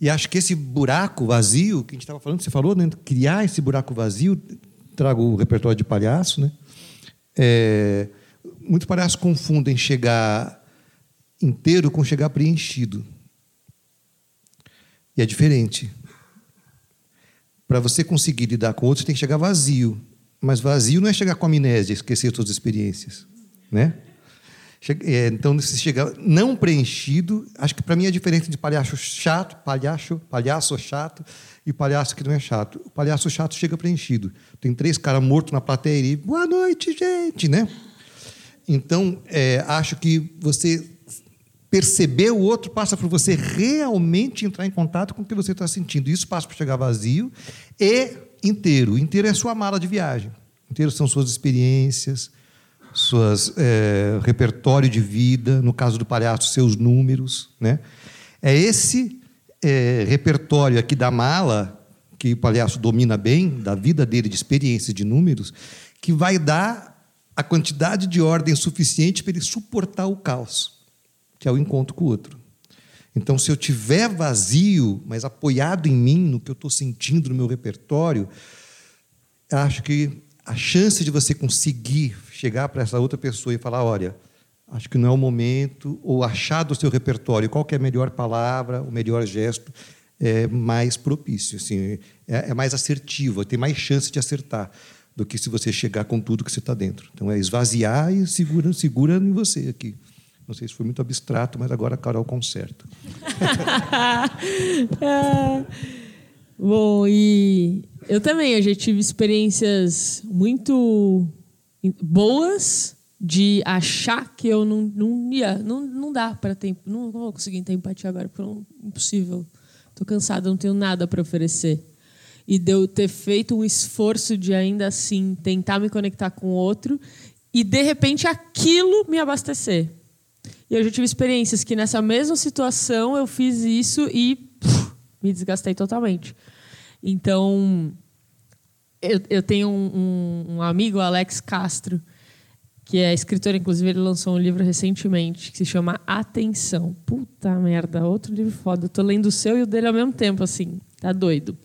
E acho que esse buraco vazio, que a gente estava falando, você falou, né? criar esse buraco vazio, trago o repertório de palhaço, né? É, muitos palhaços confundem chegar inteiro com chegar preenchido. E é diferente. Para você conseguir lidar com outros, tem que chegar vazio. Mas vazio não é chegar com amnésia, esquecer suas experiências, né? É, então, se chegar não preenchido, acho que para mim é diferente de palhaço chato, palhaço, palhaço chato e palhaço que não é chato. O palhaço chato chega preenchido. Tem três caras mortos na plateia e boa noite, gente, né? Então, é, acho que você perceber o outro passa por você realmente entrar em contato com o que você está sentindo. Isso passa por chegar vazio e inteiro. Inteiro é sua mala de viagem. Inteiro são suas experiências, suas é, repertório de vida, no caso do palhaço, seus números, né? É esse é, repertório aqui da mala que o palhaço domina bem, da vida dele, de experiência de números, que vai dar a quantidade de ordem suficiente para ele suportar o caos, que é o encontro com o outro. Então, se eu tiver vazio, mas apoiado em mim, no que eu estou sentindo no meu repertório, acho que a chance de você conseguir chegar para essa outra pessoa e falar, olha, acho que não é o momento, ou achar do seu repertório qual é a melhor palavra, o melhor gesto, é mais propício, assim, é, é mais assertivo, tem mais chance de acertar do que se você chegar com tudo que você está dentro. Então é esvaziar e segura, segura em você aqui. Não sei se foi muito abstrato, mas agora a Carol conserta. Ah, bom, e eu também, eu já tive experiências muito boas de achar que eu não, não ia, não, não dá para ter, não vou conseguir ter empatia agora, porque não, impossível. Estou cansada, não tenho nada para oferecer. E de eu ter feito um esforço de ainda assim tentar me conectar com o outro e de repente aquilo me abastecer. E eu já tive experiências que nessa mesma situação eu fiz isso e puf, me desgastei totalmente. Então, eu, eu tenho um, um, um amigo, Alex Castro, que é escritor, inclusive ele lançou um livro recentemente que se chama Atenção. Puta merda, outro livro foda. Eu tô lendo o seu e o dele ao mesmo tempo, assim. Tá doido.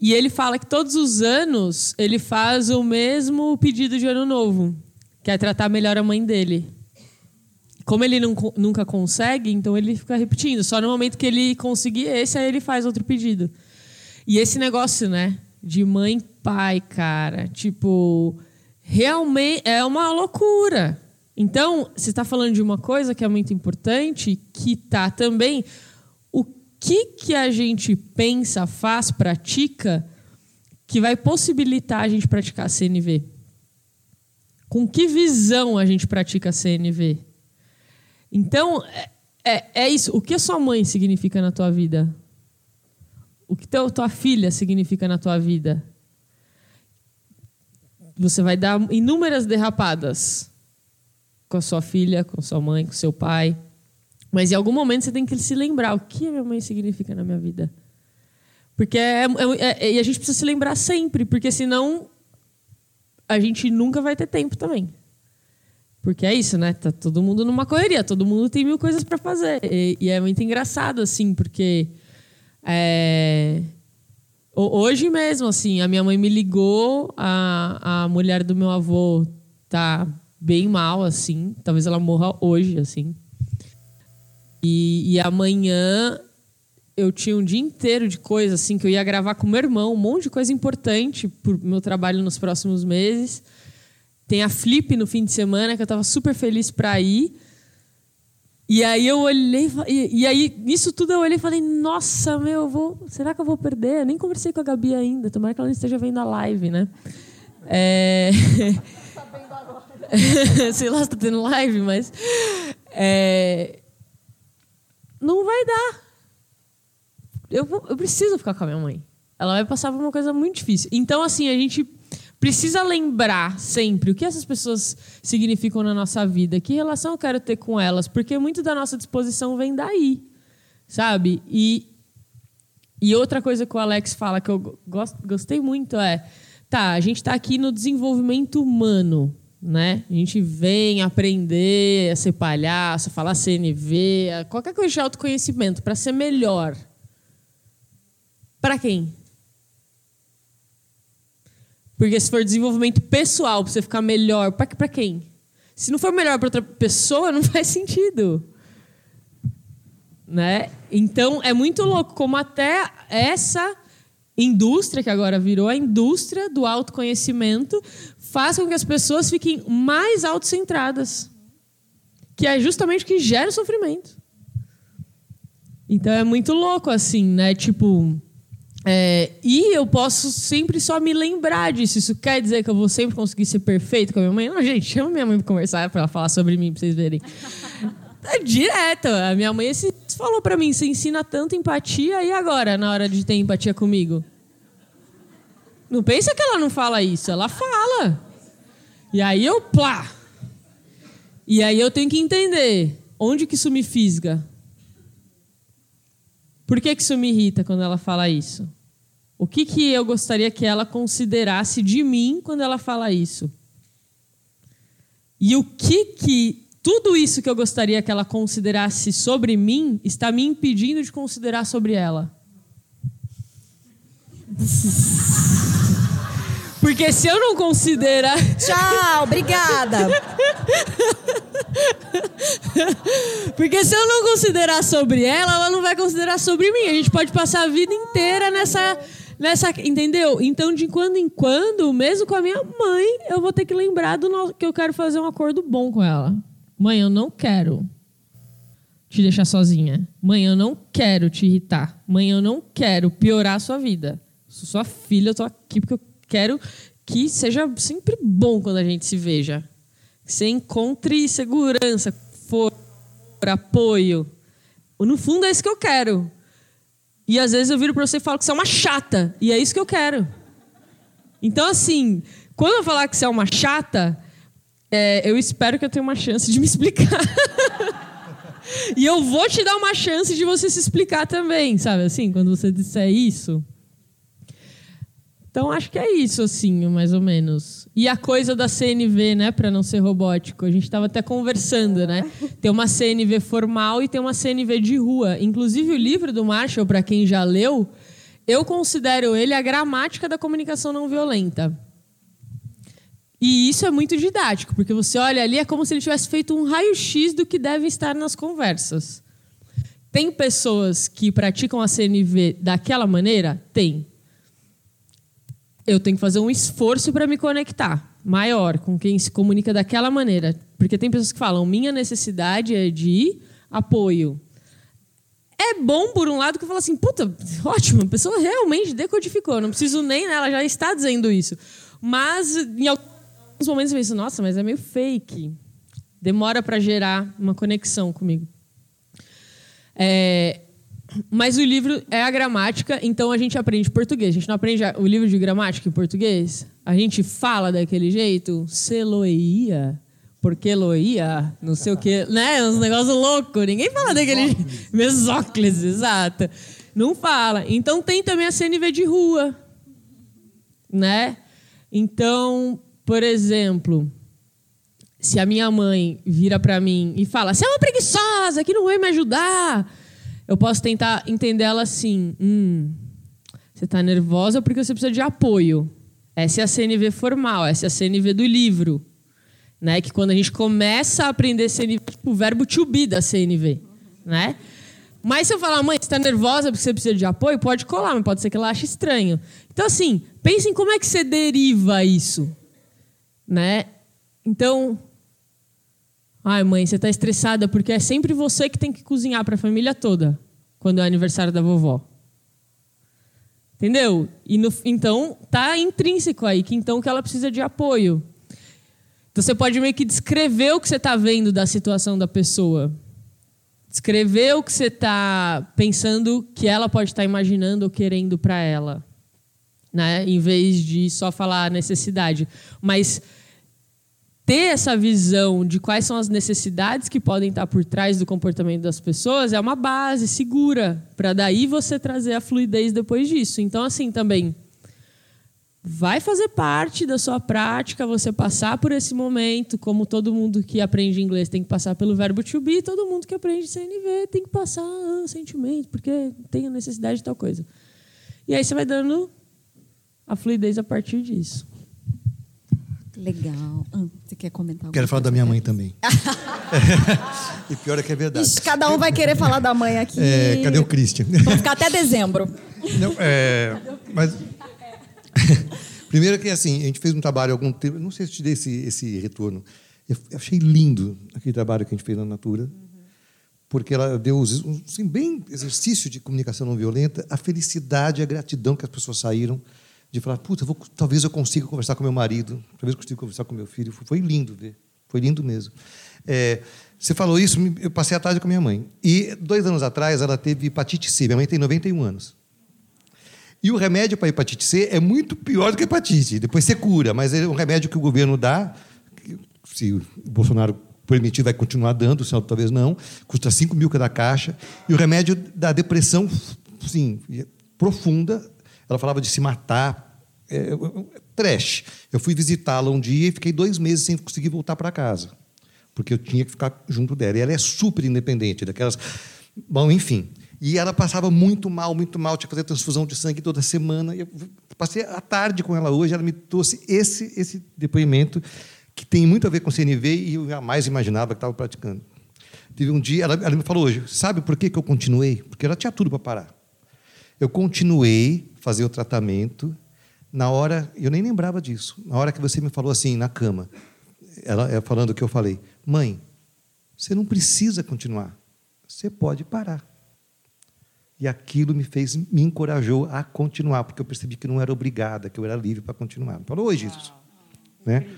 E ele fala que todos os anos ele faz o mesmo pedido de ano novo, que é tratar melhor a mãe dele. como ele não nunca consegue, então ele fica repetindo. Só no momento que ele conseguir esse, aí ele faz outro pedido. E esse negócio, né? De mãe pai, cara. Tipo, realmente é uma loucura. Então, você está falando de uma coisa que é muito importante, que tá também. O que, que a gente pensa, faz, pratica, que vai possibilitar a gente praticar a CNV? Com que visão a gente pratica a CNV? Então, é, é, é isso. O que a sua mãe significa na tua vida? O que teu, tua filha significa na tua vida? Você vai dar inúmeras derrapadas com a sua filha, com sua mãe, com seu pai. Mas em algum momento você tem que se lembrar o que a minha mãe significa na minha vida. Porque é, é- é- e a gente precisa se lembrar sempre, porque senão a gente nunca vai ter tempo também. Porque é isso, né? Tá todo mundo numa correria, todo mundo tem mil coisas para fazer. E, e é muito engraçado, assim, porque é, hoje mesmo, assim, a minha mãe me ligou, a, a mulher do meu avô tá bem mal, assim. Talvez ela morra hoje, assim. E, e amanhã eu tinha um dia inteiro de coisa, assim, que eu ia gravar com meu irmão, um monte de coisa importante pro meu trabalho nos próximos meses. Tem a Flip no fim de semana, que eu tava super feliz para ir. E aí eu olhei, e, e aí nisso tudo eu olhei e falei, nossa, meu, eu vou, será que eu vou perder? Eu nem conversei com a Gabi ainda, tomara que ela não esteja vendo a live, né? É... Sei lá se tá tendo live, mas... é, Não vai dar. Eu, eu preciso ficar com a minha mãe. Ela vai passar por uma coisa muito difícil. Então, assim, a gente precisa lembrar sempre o que essas pessoas significam na nossa vida, que relação eu quero ter com elas, porque muito da nossa disposição vem daí, sabe? E, e outra coisa que o Alex fala que eu go- gost- gostei muito é, tá, a gente está aqui no desenvolvimento humano, né? A gente vem aprender a ser palhaço, a falar CNV, a qualquer coisa de autoconhecimento para ser melhor. Para quem? Porque se for desenvolvimento pessoal, para você ficar melhor, para quem? Se não for melhor para outra pessoa, não faz sentido. Né? Então é muito louco como até essa indústria que agora virou a indústria do autoconhecimento faz com que as pessoas fiquem mais autocentradas, que é justamente o que gera o sofrimento. Então é muito louco assim, né? Tipo, é, e eu posso sempre só me lembrar disso. Isso quer dizer que eu vou sempre conseguir ser perfeito com a minha mãe? Não, gente, chama minha mãe pra conversar, pra ela falar sobre mim, pra vocês verem. É direto. A minha mãe falou pra mim: você ensina tanta empatia, e agora, na hora de ter empatia comigo? Não pensa que ela não fala isso, ela fala. E aí eu, plá. E aí eu tenho que entender onde que isso me fisga. Por que, que isso me irrita quando ela fala isso? O que, que eu gostaria que ela considerasse de mim quando ela fala isso? E o que que tudo isso que eu gostaria que ela considerasse sobre mim está me impedindo de considerar sobre ela? Porque se eu não considerar. Tchau, obrigada. Porque se eu não considerar sobre ela, ela não vai considerar sobre mim. A gente pode passar a vida inteira nessa. Nessa entendeu? Então, de quando em quando, mesmo com a minha mãe, eu vou ter que lembrar do no- que eu quero fazer um acordo bom com ela. Mãe, eu não quero te deixar sozinha. Mãe, eu não quero te irritar. Mãe, eu não quero piorar a sua vida. Sou sua filha, eu tô aqui porque eu quero que seja sempre bom quando a gente se veja. Que você encontre segurança, for, apoio. No fundo é isso que eu quero. E às vezes eu viro pra você e falo que você é uma chata. E é isso que eu quero. Então, assim, quando eu falar que você é uma chata, é, eu espero que eu tenha uma chance de me explicar. e eu vou te dar uma chance de você se explicar também, sabe? Assim, quando você disser isso. Então, acho que é isso, assim, mais ou menos. E a coisa da CNV, né, para não ser robótico, a gente estava até conversando, né? Tem uma CNV formal e tem uma CNV de rua. Inclusive, o livro do Marshall, para quem já leu, eu considero ele a gramática da comunicação não violenta. E isso é muito didático, porque você olha ali, é como se ele tivesse feito um raio-x do que deve estar nas conversas. Tem pessoas que praticam a CNV daquela maneira? Tem. Eu tenho que fazer um esforço para me conectar maior com quem se comunica daquela maneira. Porque tem pessoas que falam: minha necessidade é de apoio. É bom, por um lado, que eu falo assim: puta, ótimo, a pessoa realmente decodificou. Não preciso nem, né, ela já está dizendo isso. Mas em alguns momentos eu penso: nossa, mas é meio fake. Demora para gerar uma conexão comigo. É, mas o livro é a gramática, então a gente aprende português. A gente não aprende o livro de gramática em português? A gente fala daquele jeito? Seloia, porque loia, não sei o quê, né? Uns negócios loucos. Ninguém fala daquele jeito. Mesóclise, exato. Não fala. Então tem também a CNV de rua, né? Então, por exemplo, se a minha mãe vira para mim e fala: "Você é uma preguiçosa, que não vai me ajudar", eu posso tentar entender ela assim: "Hum, você está nervosa porque você precisa de apoio". Essa é a CNV formal, essa é a CNV do livro, né? Que quando a gente começa a aprender CNV, tipo, o verbo to be da CNV, né? Mas se eu falar, mãe, você está nervosa porque você precisa de apoio, pode colar, mas pode ser que ela ache estranho. Então, assim, pense em como é que você deriva isso, né? Então, Ai, mãe, você está estressada porque é sempre você que tem que cozinhar para a família toda quando é aniversário da vovó. Entendeu? E no, então tá intrínseco aí que então que ela precisa de apoio. Então você pode meio que descrever o que você está vendo da situação da pessoa. Descrever o que você está pensando que ela pode estar tá imaginando ou querendo para ela. Né? Em vez de só falar necessidade. Mas ter essa visão de quais são as necessidades que podem estar por trás do comportamento das pessoas é uma base segura para daí você trazer a fluidez depois disso. Então, assim, também vai fazer parte da sua prática você passar por esse momento, como todo mundo que aprende inglês tem que passar pelo verbo to be, todo mundo que aprende CNV tem que passar ah, sentimento, porque tem a necessidade de tal coisa. E aí você vai dando a fluidez a partir disso. Legal. Ah, você quer comentar? Quero falar da minha mãe também. e pior é que é verdade. Ixi, cada um vai querer falar da mãe aqui. É, cadê o Christian? Vamos ficar até dezembro. Não, é, mas primeiro que assim, a gente fez um trabalho há algum tempo, não sei se te dei esse, esse retorno. Eu achei lindo aquele trabalho que a gente fez na Natura, porque ela deu assim, bem exercício de comunicação não violenta, a felicidade, a gratidão que as pessoas saíram de falar, puta, vou, talvez eu consiga conversar com meu marido, talvez eu consiga conversar com meu filho. Foi lindo ver, foi lindo mesmo. É, você falou isso, eu passei a tarde com minha mãe. E dois anos atrás ela teve hepatite C. Minha mãe tem 91 anos. E o remédio para hepatite C é muito pior do que hepatite. Depois você cura, mas é um remédio que o governo dá, se o Bolsonaro permitir, vai continuar dando, senão talvez não. Custa 5 mil cada caixa. E o remédio da depressão, sim, profunda. Ela falava de se matar, é, trash. Eu fui visitá-la um dia e fiquei dois meses sem conseguir voltar para casa, porque eu tinha que ficar junto dela. E ela é super independente, daquelas. Bom, enfim. E ela passava muito mal, muito mal, tinha que fazer transfusão de sangue toda semana. Eu passei a tarde com ela hoje, ela me trouxe esse, esse depoimento que tem muito a ver com CNV e eu jamais imaginava que estava praticando. Teve um dia, ela, ela me falou hoje, sabe por que, que eu continuei? Porque ela tinha tudo para parar. Eu continuei fazer o tratamento na hora, eu nem lembrava disso, na hora que você me falou assim, na cama, ela, ela falando o que eu falei, mãe, você não precisa continuar, você pode parar. E aquilo me fez, me encorajou a continuar, porque eu percebi que não era obrigada, que eu era livre para continuar. Falou hoje isso. Né?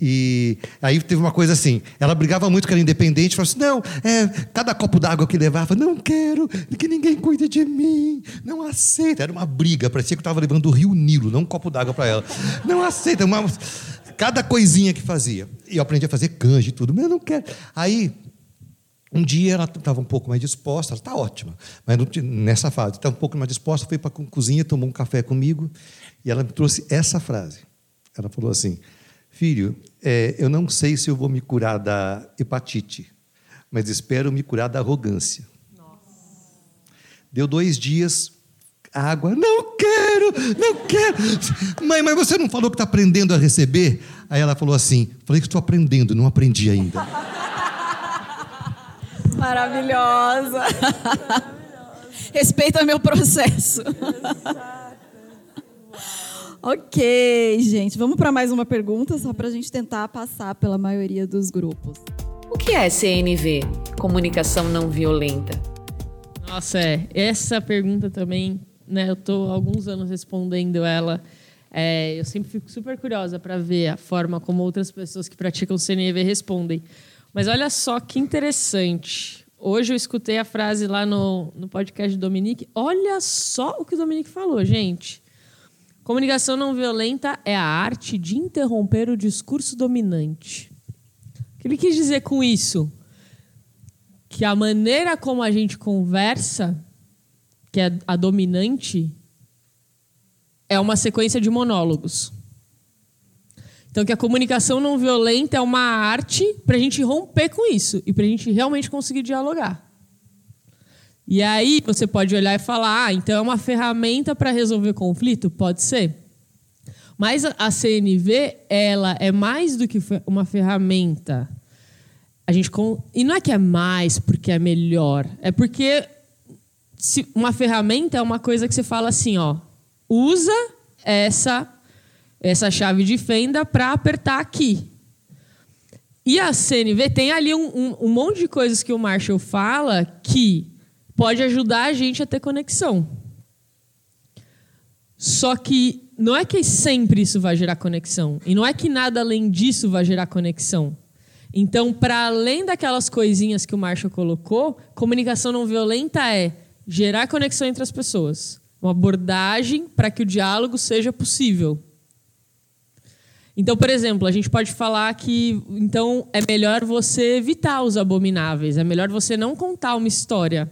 E aí teve uma coisa assim, ela brigava muito que era independente, falou assim, não, é, cada copo d'água que levava, não quero que ninguém cuide de mim, não aceita. Era uma briga, parecia que eu estava levando o rio Nilo, não um copo d'água para ela. Não aceita, uma, cada coisinha que fazia. E eu aprendi a fazer canja e tudo, mas eu não quero. Aí, um dia ela estava um pouco mais disposta, ela está ótima, mas nessa fase, estava um pouco mais disposta, foi para a cozinha, tomou um café comigo, e ela me trouxe essa frase. Ela falou assim, Filho, é, eu não sei se eu vou me curar da hepatite, mas espero me curar da arrogância. Nossa. Deu dois dias, água, não quero quero, não quero. Mãe, mas você não falou que está aprendendo a receber? Aí ela falou assim: falei que estou aprendendo, não aprendi ainda. Maravilhosa. Respeita meu processo. Ok, gente. Vamos para mais uma pergunta, só para a gente tentar passar pela maioria dos grupos. O que é CNV? Comunicação não violenta. Nossa, é. Essa pergunta também, né? Eu tô há alguns anos respondendo ela. É, eu sempre fico super curiosa para ver a forma como outras pessoas que praticam CNV respondem. Mas olha só que interessante. Hoje eu escutei a frase lá no, no podcast do Dominique. Olha só o que o Dominique falou, gente. Comunicação não violenta é a arte de interromper o discurso dominante. O que ele quis dizer com isso? Que a maneira como a gente conversa, que é a dominante, é uma sequência de monólogos. Então, que a comunicação não violenta é uma arte para a gente romper com isso e para a gente realmente conseguir dialogar. E aí você pode olhar e falar, ah, então é uma ferramenta para resolver conflito? Pode ser. Mas a CNV, ela é mais do que uma ferramenta. A gente e não é que é mais porque é melhor, é porque uma ferramenta é uma coisa que você fala assim, ó, usa essa essa chave de fenda para apertar aqui. E a CNV tem ali um, um, um, monte de coisas que o Marshall fala que pode ajudar a gente a ter conexão. Só que não é que sempre isso vai gerar conexão. E não é que nada além disso vai gerar conexão. Então, para além daquelas coisinhas que o Marshall colocou, comunicação não violenta é gerar conexão entre as pessoas. Uma abordagem para que o diálogo seja possível. Então, por exemplo, a gente pode falar que então é melhor você evitar os abomináveis, é melhor você não contar uma história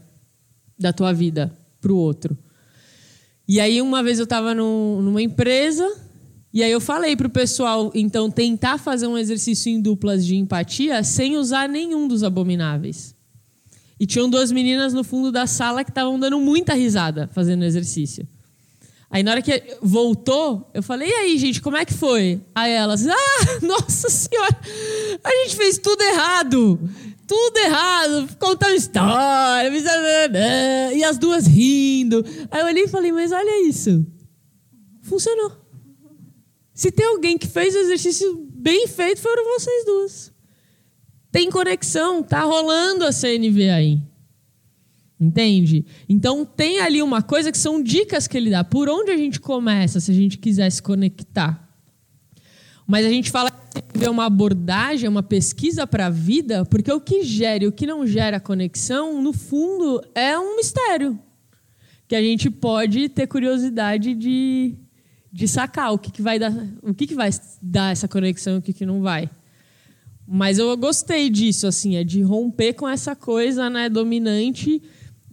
da tua vida para o outro. E aí uma vez eu estava numa empresa e aí eu falei para o pessoal então tentar fazer um exercício em duplas de empatia sem usar nenhum dos abomináveis. E tinham duas meninas no fundo da sala que estavam dando muita risada fazendo exercício. Aí na hora que voltou, eu falei, e aí, gente, como é que foi? Aí elas, ah, nossa senhora, a gente fez tudo errado. Tudo errado, contando história, e as duas rindo. Aí eu olhei e falei, mas olha isso. Funcionou. Se tem alguém que fez o exercício bem feito, foram vocês duas. Tem conexão, tá rolando a CNV aí. Entende? Então tem ali uma coisa que são dicas que ele dá. Por onde a gente começa se a gente quiser se conectar? Mas a gente fala é uma abordagem, uma pesquisa para a vida, porque o que gera e o que não gera conexão, no fundo, é um mistério. Que a gente pode ter curiosidade de, de sacar o que, que vai dar, o que, que vai dar essa conexão e o que, que não vai. Mas eu gostei disso, assim, é de romper com essa coisa né, dominante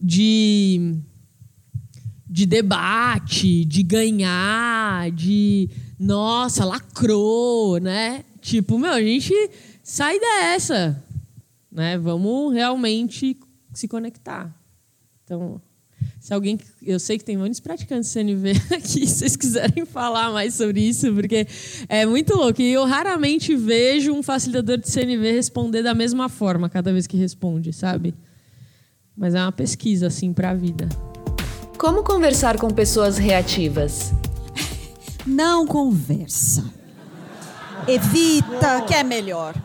de, de debate, de ganhar, de nossa, lacrou, né? Tipo, meu, a gente sai dessa, né? Vamos realmente se conectar. Então, se alguém. Eu sei que tem muitos praticantes de CNV aqui, se vocês quiserem falar mais sobre isso, porque é muito louco. E eu raramente vejo um facilitador de CNV responder da mesma forma cada vez que responde, sabe? Mas é uma pesquisa, assim, para a vida. Como conversar com pessoas reativas? Não conversa. Evita, que é melhor.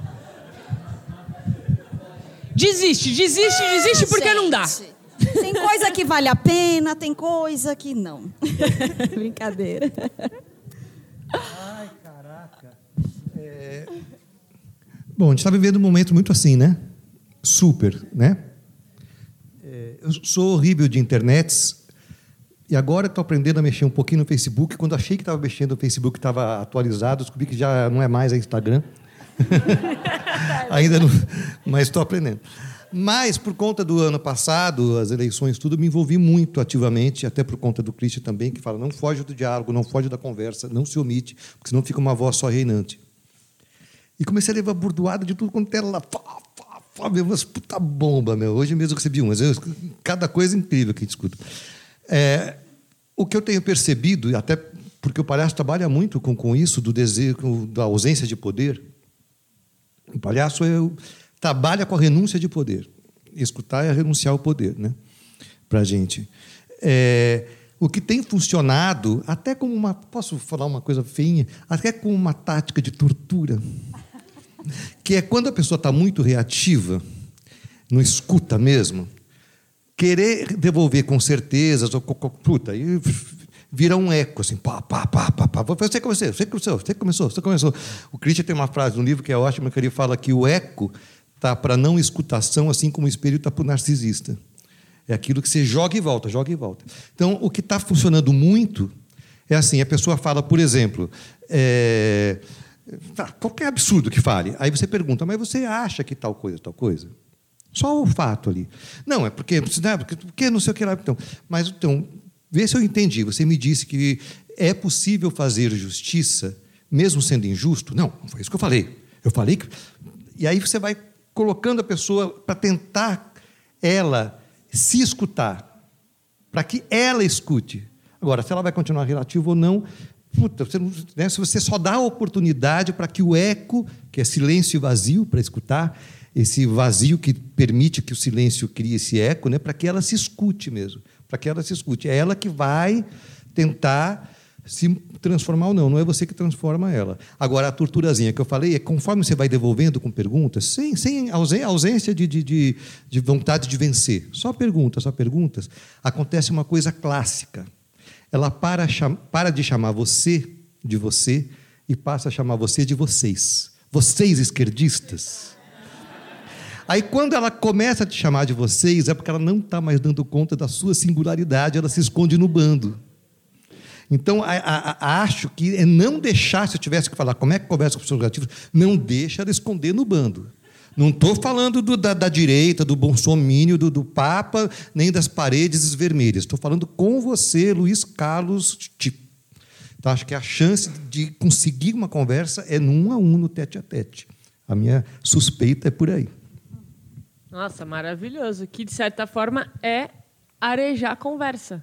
Desiste, desiste, desiste é, porque gente, não dá. Tem coisa que vale a pena, tem coisa que não. Brincadeira. Ai, caraca. É... Bom, a gente está vivendo um momento muito assim, né? Super, né? eu sou horrível de internets e agora estou aprendendo a mexer um pouquinho no Facebook. Quando achei que estava mexendo no Facebook, estava atualizado, descobri que já não é mais a Instagram. Ainda não, mas estou aprendendo. Mas, por conta do ano passado, as eleições, tudo, me envolvi muito ativamente, até por conta do Christian também, que fala: não foge do diálogo, não foge da conversa, não se omite, porque senão fica uma voz só reinante. E comecei a levar burdoada de tudo quanto era lá. Fábio, umas puta bomba, meu. Hoje mesmo eu recebi umas. Eu, cada coisa incrível que a gente escuta. É, o que eu tenho percebido, até porque o palhaço trabalha muito com, com isso, do desejo, da ausência de poder. O palhaço é, trabalha com a renúncia de poder. Escutar é renunciar ao poder, né? Para a gente. É, o que tem funcionado, até como uma. Posso falar uma coisa feinha? Até como uma tática de tortura. Que é quando a pessoa está muito reativa, não escuta mesmo, querer devolver com certezas, ou, puta, aí vira um eco, assim, pá, pá, pá, pá, pá. Você começou, você começou, você começou, você começou. O Christian tem uma frase no livro que é ótima, que ele fala que o eco está para não escutação, assim como o espelho está para o narcisista. É aquilo que você joga e volta, joga e volta. Então, o que está funcionando muito é assim: a pessoa fala, por exemplo, é, tá, qualquer absurdo que fale. Aí você pergunta, mas você acha que tal coisa, tal coisa? Só o fato ali. Não, é porque, né, porque, porque não sei o que lá. Então, mas então, vê se eu entendi. Você me disse que é possível fazer justiça mesmo sendo injusto? Não, não foi isso que eu falei. Eu falei que. E aí você vai colocando a pessoa para tentar ela se escutar, para que ela escute. Agora, se ela vai continuar relativa ou não, puta, você não- né, se você só dá a oportunidade para que o eco, que é silêncio vazio para escutar, esse vazio que permite que o silêncio crie esse eco, né, para que ela se escute mesmo, para que ela se escute. É ela que vai tentar se transformar ou não, não é você que transforma ela. Agora, a torturazinha que eu falei é conforme você vai devolvendo com perguntas, sem, sem ausência de, de, de, de vontade de vencer, só perguntas, só perguntas, acontece uma coisa clássica. Ela para, para de chamar você de você e passa a chamar você de vocês. Vocês esquerdistas. Aí, quando ela começa a te chamar de vocês, é porque ela não está mais dando conta da sua singularidade, ela se esconde no bando. Então, a- a- a- acho que é não deixar, se eu tivesse que falar como é que conversa com pessoas negativas, não deixa ela esconder no bando. Não estou falando do- da, da direita, do bolsomínio, do, do Papa, nem das paredes vermelhas. Estou falando com você, Luiz Carlos Tipo. Então, acho que a chance de conseguir uma conversa é num a um, no tete a tete. A minha suspeita é por aí. Nossa, maravilhoso. Que, de certa forma, é arejar a conversa.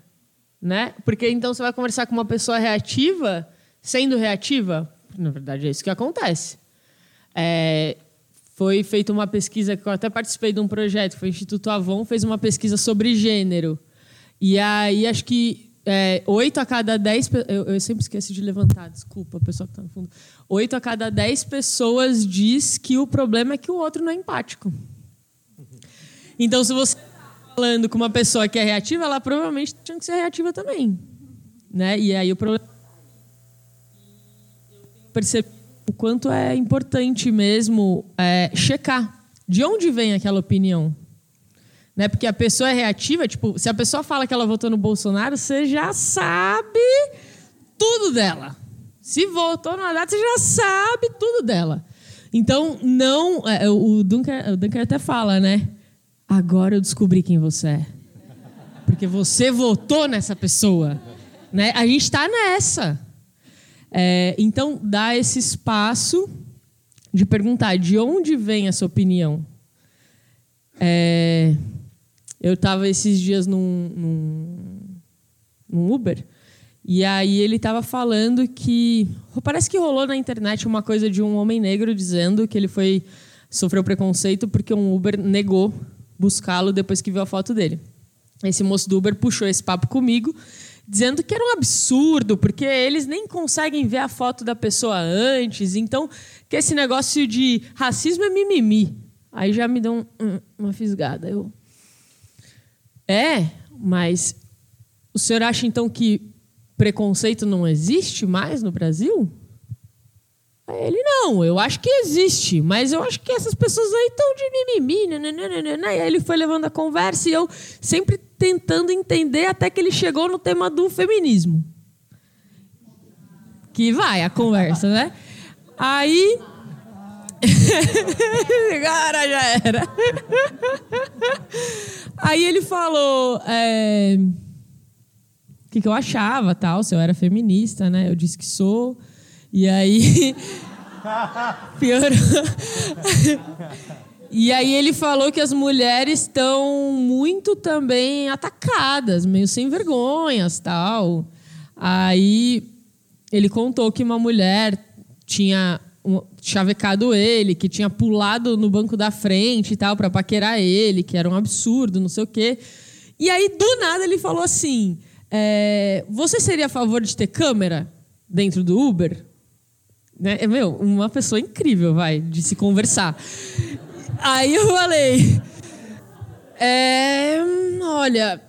Né? Porque então você vai conversar com uma pessoa reativa, sendo reativa. Na verdade, é isso que acontece. É, foi feita uma pesquisa, que eu até participei de um projeto, foi o Instituto Avon, fez uma pesquisa sobre gênero. E aí, acho que é, oito a cada dez... Eu, eu sempre esqueço de levantar, desculpa, o pessoal que está no fundo. Oito a cada dez pessoas diz que o problema é que o outro não é empático. Então, se você está falando com uma pessoa que é reativa, ela provavelmente tinha que ser reativa também. Né? E aí o problema. Perceber o quanto é importante mesmo é, checar de onde vem aquela opinião. Né? Porque a pessoa é reativa, tipo, se a pessoa fala que ela votou no Bolsonaro, você já sabe tudo dela. Se votou no Haddad, você já sabe tudo dela. Então, não. é, O Duncan, o Duncan até fala, né? Agora eu descobri quem você é. Porque você votou nessa pessoa. Né? A gente está nessa. É, então, dá esse espaço de perguntar de onde vem essa opinião. É, eu estava esses dias num, num, num Uber e aí ele estava falando que parece que rolou na internet uma coisa de um homem negro dizendo que ele foi sofreu preconceito porque um Uber negou buscá-lo depois que viu a foto dele. Esse moço do Uber puxou esse papo comigo, dizendo que era um absurdo, porque eles nem conseguem ver a foto da pessoa antes, então que esse negócio de racismo é mimimi. Aí já me deu um- um- uma fisgada. Eu, é, mas o senhor acha então que preconceito não existe mais no Brasil? Ele, não, eu acho que existe, mas eu acho que essas pessoas aí estão de mimimi. nananana." E aí ele foi levando a conversa e eu sempre tentando entender até que ele chegou no tema do feminismo. Que vai a conversa, né? Aí. Agora já era. Aí ele falou. é, o que, que eu achava, tal, se eu era feminista, né? Eu disse que sou. E aí piorou. E aí ele falou que as mulheres estão muito também atacadas, meio sem vergonhas, tal. Aí ele contou que uma mulher tinha chavecado ele, que tinha pulado no banco da frente e tal para paquerar ele, que era um absurdo, não sei o quê. E aí do nada ele falou assim: é, "Você seria a favor de ter câmera dentro do Uber?" Né? É, Meu, uma pessoa incrível, vai, de se conversar. Aí eu falei, é, olha,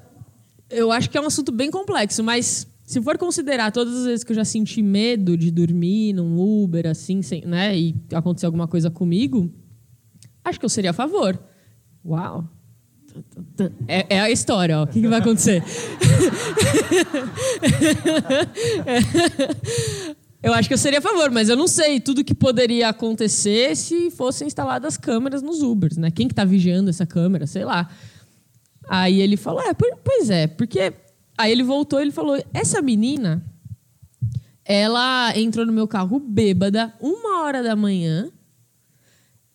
eu acho que é um assunto bem complexo, mas se for considerar todas as vezes que eu já senti medo de dormir num Uber, assim, sem, né, e acontecer alguma coisa comigo, acho que eu seria a favor. Uau. É, é a história, ó. O que, que vai acontecer? Eu acho que eu seria a favor, mas eu não sei tudo que poderia acontecer se fossem instaladas câmeras nos Ubers, né? Quem que tá vigiando essa câmera, sei lá. Aí ele falou, é, pois é, porque... Aí ele voltou e ele falou, essa menina, ela entrou no meu carro bêbada, uma hora da manhã,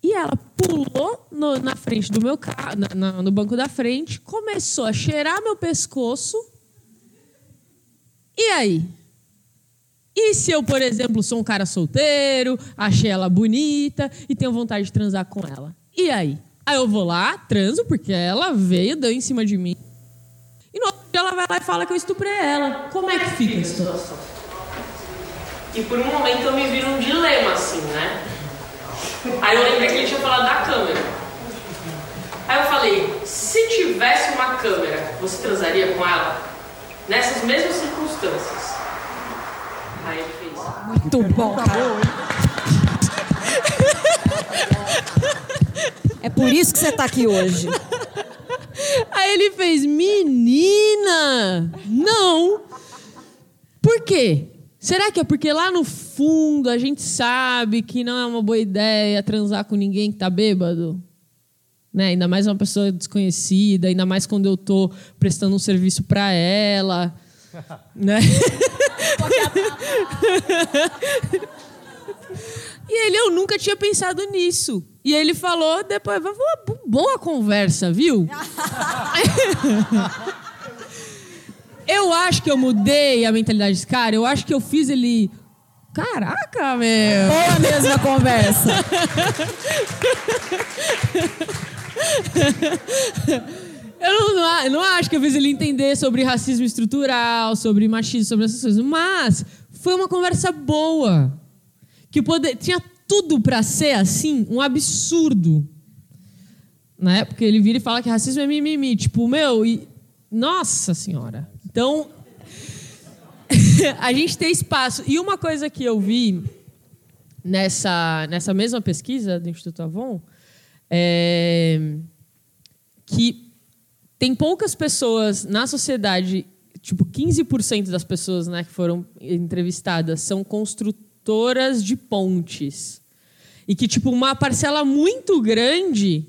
e ela pulou no- na frente do meu carro, na- na- no banco da frente, começou a cheirar meu pescoço. E aí? E se eu, por exemplo, sou um cara solteiro, achei ela bonita e tenho vontade de transar com ela? E aí? Aí eu vou lá, transo, porque ela veio, deu em cima de mim. E no outro dia ela vai lá e fala que eu estuprei ela. Como é que fica a situação? E por um momento eu me vi num dilema, assim, né? Aí eu lembrei que ele tinha falado da câmera. Aí eu falei, se tivesse uma câmera, você transaria com ela? Nessas mesmas circunstâncias. Aí ele fez. Muito bom, cara. É por isso que você tá aqui hoje. Aí ele fez, menina, não. Por quê? Será que é porque lá no fundo a gente sabe que não é uma boa ideia transar com ninguém que tá bêbado? Né? Ainda mais uma pessoa desconhecida, ainda mais quando eu tô prestando um serviço para ela, né? E ele, eu nunca tinha pensado nisso. E ele falou, depois, boa conversa, viu? eu acho que eu mudei a mentalidade desse cara. Eu acho que eu fiz ele. Caraca, meu! Foi a mesma conversa. Eu não, não não acho que eu fiz ele entender sobre racismo estrutural, sobre machismo, sobre essas coisas. Mas foi uma conversa boa. Que poder, tinha tudo pra ser assim, um absurdo. Né? Porque ele vira e fala que racismo é mimimi. Tipo, meu, e. Nossa Senhora. Então. a gente tem espaço. E uma coisa que eu vi nessa, nessa mesma pesquisa do Instituto Avon é que tem poucas pessoas na sociedade, tipo 15% das pessoas né, que foram entrevistadas são construtoras de pontes. E que, tipo, uma parcela muito grande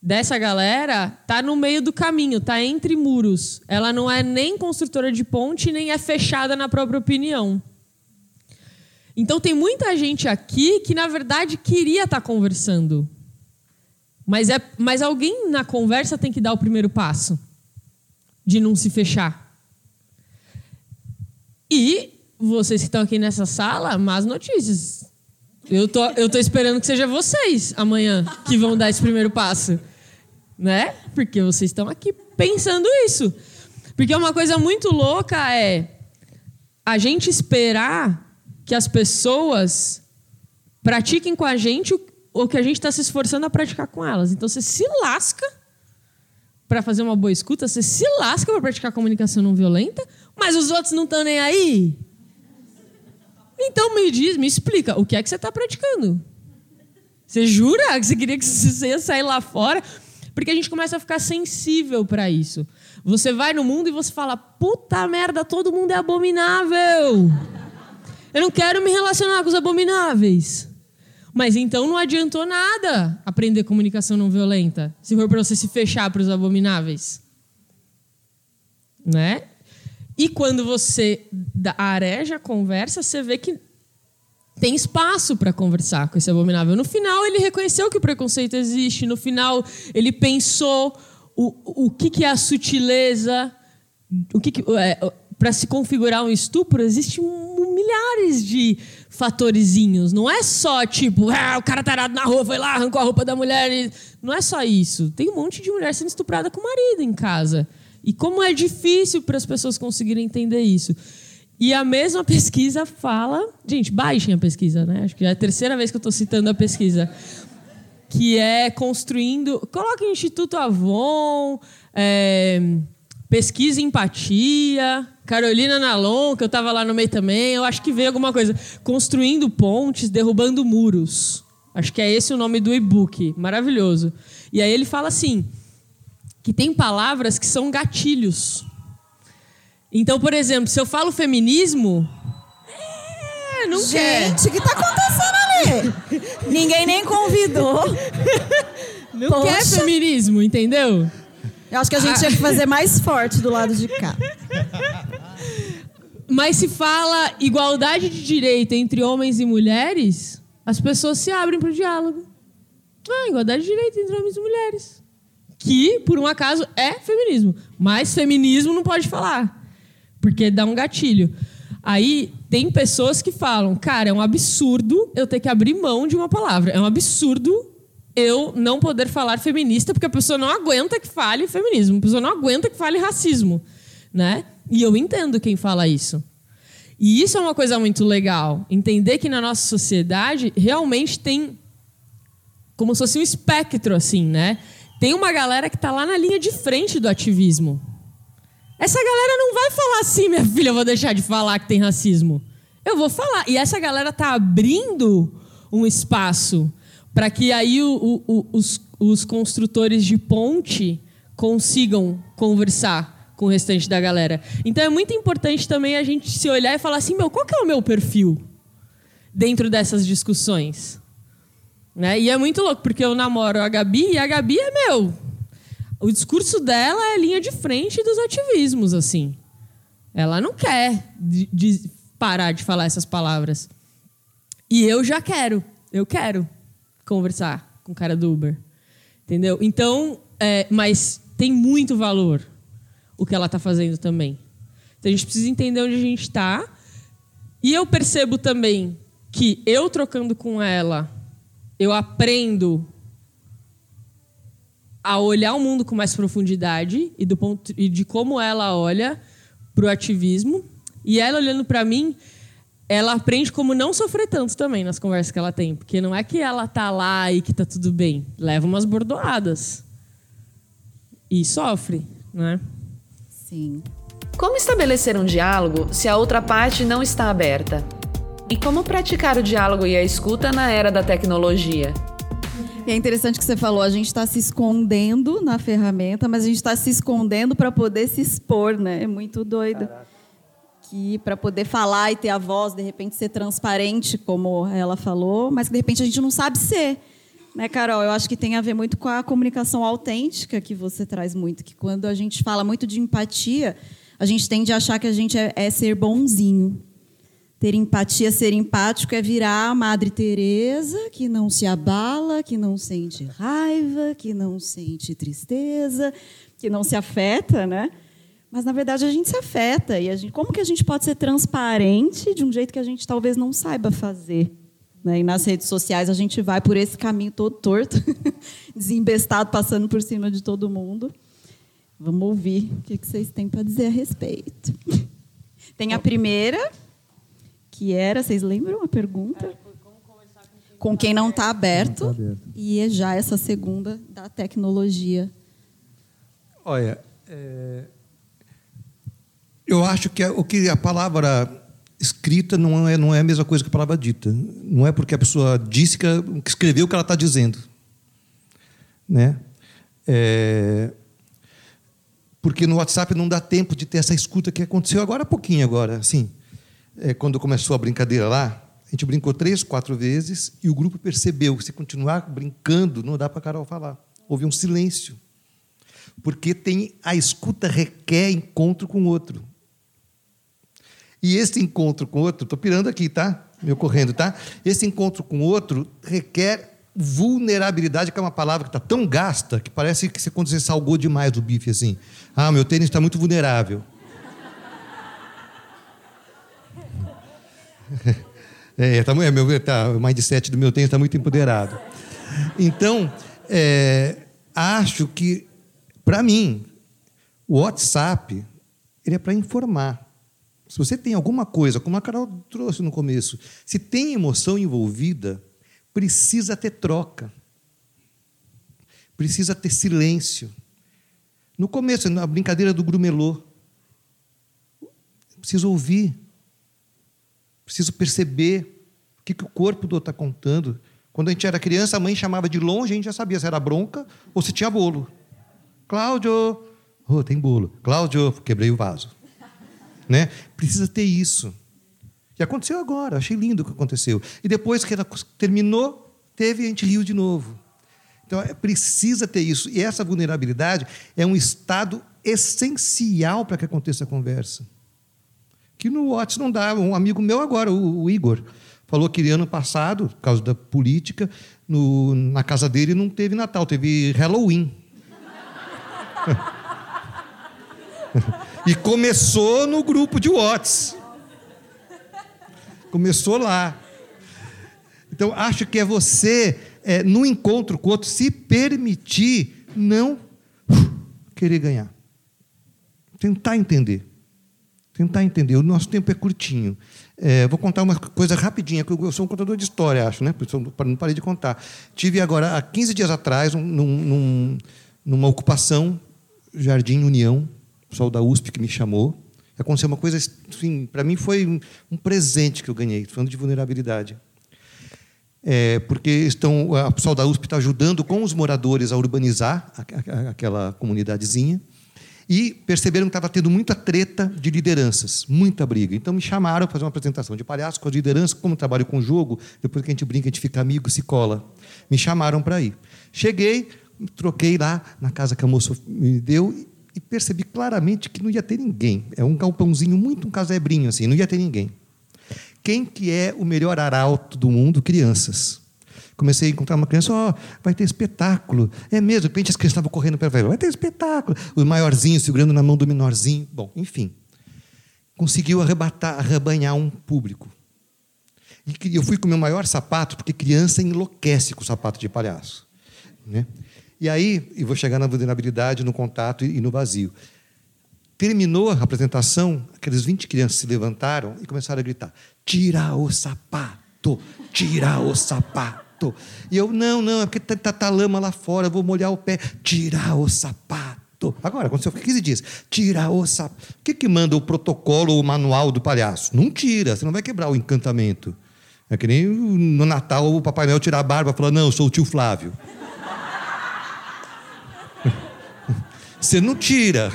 dessa galera tá no meio do caminho, tá entre muros. Ela não é nem construtora de ponte, nem é fechada na própria opinião. Então tem muita gente aqui que, na verdade, queria estar conversando. Mas, é, mas alguém na conversa tem que dar o primeiro passo de não se fechar. E vocês que estão aqui nessa sala, más notícias. Eu tô, eu tô esperando que seja vocês amanhã que vão dar esse primeiro passo. Né? Porque vocês estão aqui pensando isso. Porque uma coisa muito louca é a gente esperar que as pessoas pratiquem com a gente o, o que a gente está se esforçando a praticar com elas. Então você se lasca para fazer uma boa escuta, você se lasca para praticar comunicação não violenta, mas os outros não estão nem aí. Então me diz, me explica, o que é que você está praticando? Você jura que você queria que você ia sair lá fora? Porque a gente começa a ficar sensível para isso. Você vai no mundo e você fala: puta merda, todo mundo é abominável. Eu não quero me relacionar com os abomináveis. Mas então não adiantou nada aprender comunicação não violenta, se for para você se fechar para os abomináveis. Né? E quando você areja a conversa, você vê que tem espaço para conversar com esse abominável. No final, ele reconheceu que o preconceito existe. No final, ele pensou o, o que, que é a sutileza, o que, que é, para se configurar um estupro, existem milhares de fatorizinhos. Não é só tipo, ah, o cara tarado na rua foi lá, arrancou a roupa da mulher. E... Não é só isso. Tem um monte de mulher sendo estuprada com o marido em casa. E como é difícil para as pessoas conseguirem entender isso. E a mesma pesquisa fala. Gente, baixem a pesquisa, né? Acho que é a terceira vez que eu estou citando a pesquisa. Que é construindo. Coloquem Instituto Avon, é, pesquisa empatia, Carolina Nalon, que eu estava lá no meio também. Eu acho que veio alguma coisa. Construindo pontes, derrubando muros. Acho que é esse o nome do e-book. Maravilhoso. E aí ele fala assim: que tem palavras que são gatilhos. Então, por exemplo, se eu falo feminismo. É, não Gente, quer. o que está acontecendo ali? Ninguém nem convidou. Não Poxa. quer feminismo, entendeu? Eu acho que a gente tinha que fazer mais forte do lado de cá. Mas se fala igualdade de direito entre homens e mulheres, as pessoas se abrem para o diálogo. Ah, igualdade de direito entre homens e mulheres. Que, por um acaso, é feminismo. Mas feminismo não pode falar. Porque dá um gatilho. Aí tem pessoas que falam, cara, é um absurdo eu ter que abrir mão de uma palavra. É um absurdo eu não poder falar feminista, porque a pessoa não aguenta que fale feminismo, a pessoa não aguenta que fale racismo, né? E eu entendo quem fala isso. E isso é uma coisa muito legal, entender que na nossa sociedade realmente tem como se fosse um espectro assim, né? Tem uma galera que está lá na linha de frente do ativismo. Essa galera não vai falar assim, minha filha, eu vou deixar de falar que tem racismo. Eu vou falar. E essa galera tá abrindo um espaço para que aí o, o, os, os construtores de ponte consigam conversar com o restante da galera. Então é muito importante também a gente se olhar e falar assim, meu, qual que é o meu perfil dentro dessas discussões? Né? E é muito louco, porque eu namoro a Gabi e a Gabi é meu. O discurso dela é linha de frente dos ativismos, assim. Ela não quer de, de parar de falar essas palavras. E eu já quero. Eu quero conversar com o cara do Uber. Entendeu? Então, é, mas tem muito valor o que ela está fazendo também. Então a gente precisa entender onde a gente está. E eu percebo também que eu trocando com ela, eu aprendo a olhar o mundo com mais profundidade e, do ponto, e de como ela olha para o ativismo. E ela olhando para mim, ela aprende como não sofrer tanto também nas conversas que ela tem. Porque não é que ela tá lá e que tá tudo bem. Leva umas bordoadas. E sofre, né? Sim. Como estabelecer um diálogo se a outra parte não está aberta? E como praticar o diálogo e a escuta na era da tecnologia? E é interessante que você falou, a gente está se escondendo na ferramenta, mas a gente está se escondendo para poder se expor, né? É muito doido. Para poder falar e ter a voz, de repente ser transparente, como ela falou, mas que de repente a gente não sabe ser. Né, Carol? Eu acho que tem a ver muito com a comunicação autêntica que você traz muito, que quando a gente fala muito de empatia, a gente tende a achar que a gente é, é ser bonzinho. Ter empatia, ser empático é virar a Madre Teresa, que não se abala, que não sente raiva, que não sente tristeza, que não se afeta, né? Mas na verdade a gente se afeta e a gente, como que a gente pode ser transparente de um jeito que a gente talvez não saiba fazer? Né? E nas redes sociais a gente vai por esse caminho todo torto, desembestado, passando por cima de todo mundo. Vamos ouvir o que que vocês têm para dizer a respeito. Tem a primeira, que era, vocês lembram a pergunta? Com quem não está aberto. E é já essa segunda da tecnologia. Olha, é, eu acho que a, o que a palavra escrita não é, não é a mesma coisa que a palavra dita. Não é porque a pessoa disse que, que escreveu o que ela está dizendo. Né? É, porque no WhatsApp não dá tempo de ter essa escuta que aconteceu agora há pouquinho agora, assim. É, quando começou a brincadeira lá, a gente brincou três, quatro vezes e o grupo percebeu que se continuar brincando não dá para a Carol falar. Houve um silêncio. Porque tem a escuta requer encontro com o outro. E esse encontro com outro, estou pirando aqui, tá? me ocorrendo, tá? Esse encontro com outro requer vulnerabilidade, que é uma palavra que está tão gasta que parece que você, quando você salgou demais o bife assim. Ah, meu tênis está muito vulnerável. É, tá, é, meu, tá, o mindset do meu tênis está muito empoderado. Então, é, acho que, para mim, o WhatsApp ele é para informar. Se você tem alguma coisa, como a Carol trouxe no começo, se tem emoção envolvida, precisa ter troca. Precisa ter silêncio. No começo, na brincadeira do grumelô, preciso ouvir. Preciso perceber o que, que o corpo do outro está contando. Quando a gente era criança, a mãe chamava de longe, a gente já sabia se era bronca ou se tinha bolo. Cláudio, oh, tem bolo. Cláudio, quebrei o vaso. Né? Precisa ter isso. E aconteceu agora, achei lindo o que aconteceu. E depois que ela terminou, teve a gente riu de novo. Então, é, precisa ter isso. E essa vulnerabilidade é um estado essencial para que aconteça a conversa. Que no WhatsApp não dá. Um amigo meu agora, o, o Igor, falou que ano passado, por causa da política, no- na casa dele não teve Natal, teve Halloween. e começou no grupo de WhatsApp. Começou lá. Então, acho que é você, é, no encontro com o outro, se permitir não querer ganhar. Tentar entender. Tentar entender. O nosso tempo é curtinho. É, vou contar uma coisa rapidinha, que eu sou um contador de história, acho, né? Não parei de contar. Tive agora, há 15 dias atrás, um- num- numa ocupação, Jardim União, o pessoal da USP que me chamou. Aconteceu uma coisa, assim, para mim foi um, um presente que eu ganhei, falando de vulnerabilidade. É, porque estão, a pessoal da USP está ajudando com os moradores a urbanizar a- a- aquela comunidadezinha e perceberam que estava tendo muita treta de lideranças, muita briga. Então me chamaram para fazer uma apresentação de palhaço com as lideranças, como trabalho com jogo, depois que a gente brinca, a gente fica amigo, se cola. Me chamaram para ir. Cheguei, troquei lá na casa que a moça me deu e- percebi claramente que não ia ter ninguém. É um galpãozinho, muito um casebrinho assim, não ia ter ninguém. Quem que é o melhor arauto do mundo? Crianças. Comecei a encontrar uma criança, ó, vai ter espetáculo. É mesmo, de repente as crianças estavam correndo para vai ter espetáculo. O maiorzinho segurando na mão do menorzinho. Bom, enfim. Conseguiu arrebatar, arrebanhar um público. E eu fui com o meu maior sapato, porque criança enlouquece com sapato de palhaço. Né? E aí, e vou chegar na vulnerabilidade, no contato e, no vazio. Terminou a apresentação, aqueles 20 crianças se levantaram e começaram a gritar: tira o sapato, tira o sapato. E eu, não, não, é porque tá, tá, tá lama lá fora, vou molhar o pé, tira o sapato. Agora, aconteceu por 15 dias, tira o sapato. O que, que manda o protocolo ou o manual do palhaço? Não tira, você não vai quebrar o encantamento. É que nem no Natal o Papai Noel tirar a barba e falar: não, eu sou o tio Flávio. Você não tira.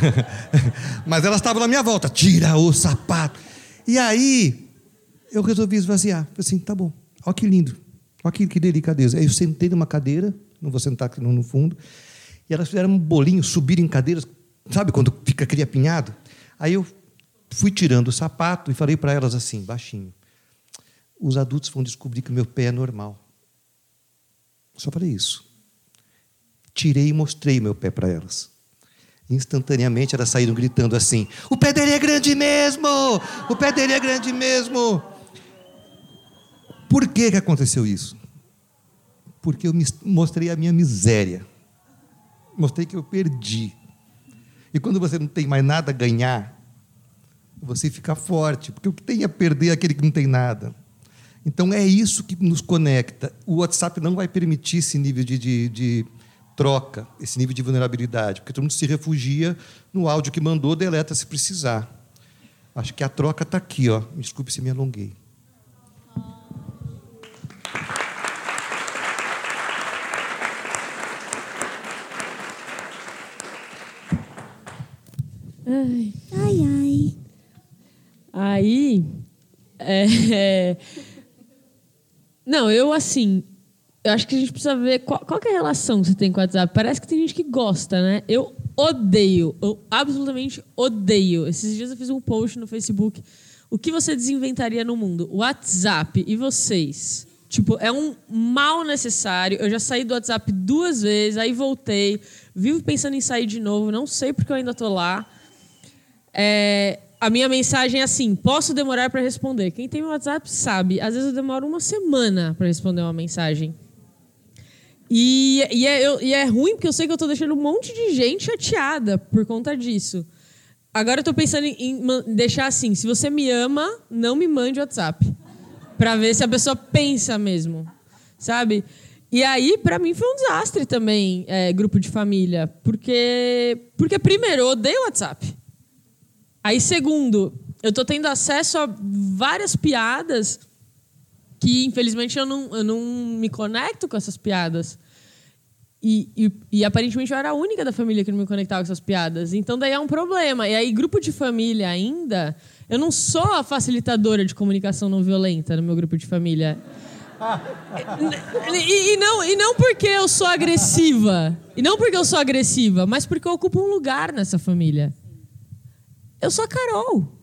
Mas elas estavam na minha volta. Tira o sapato. E aí, eu resolvi esvaziar. Falei assim, tá bom. Olha que lindo. Olha que, que delicadeza. Aí eu sentei numa cadeira, não vou sentar aqui no, fundo, e elas fizeram um bolinho, subiram em cadeiras. Sabe quando fica aquele apinhado? Aí eu fui tirando o sapato e falei para elas assim, baixinho. Os adultos vão descobrir que o meu pé é normal. Só falei isso. Tirei e mostrei meu pé para elas. Instantaneamente elas saíram gritando assim: O pé dele é grande mesmo! O pé dele é grande mesmo! Por que, que aconteceu isso? Porque eu mostrei a minha miséria. Mostrei que eu perdi. E quando você não tem mais nada a ganhar, você fica forte, porque o que tem a perder é aquele que não tem nada. Então é isso que nos conecta. O WhatsApp não vai permitir esse nível de, de, de troca, esse nível de vulnerabilidade, porque todo mundo se refugia no áudio que mandou, deleta se precisar. Acho que a troca está aqui, ó. Me desculpe se me alonguei. Ai. Ai, ai. Aí. é, é, Não, eu assim. Eu acho que a gente precisa ver qual, qual é a relação que você tem com o WhatsApp. Parece que tem gente que gosta, né? Eu odeio. Eu absolutamente odeio. Esses dias eu fiz um post no Facebook O que você desinventaria no mundo? WhatsApp e vocês? Tipo, é um mal necessário. Eu já saí do WhatsApp duas vezes, aí voltei. Vivo pensando em sair de novo, não sei porque eu ainda tô lá. É, a minha mensagem é assim: posso demorar para responder. Quem tem meu WhatsApp sabe. Às vezes eu demoro uma semana para responder uma mensagem. E, e, é, eu- e é ruim porque eu sei que eu tô deixando um monte de gente chateada por conta disso. Agora eu tô pensando em, em deixar assim: se você me ama, não me mande WhatsApp. Pra ver se a pessoa pensa mesmo. Sabe? E aí, pra mim, foi um desastre também, é, grupo de família. Porque, porque primeiro, eu odeio WhatsApp. Aí, segundo, eu tô tendo acesso a várias piadas que, infelizmente, eu não, eu não me conecto com essas piadas. E, e, e, aparentemente eu era a única da família que não me conectava com essas piadas. Então daí é um problema. E aí, grupo de família ainda, eu não sou a facilitadora de comunicação não violenta no meu grupo de família. E, e não, e não porque eu sou agressiva. E não porque eu sou agressiva, mas porque eu ocupo um lugar nessa família. Eu sou a Carol.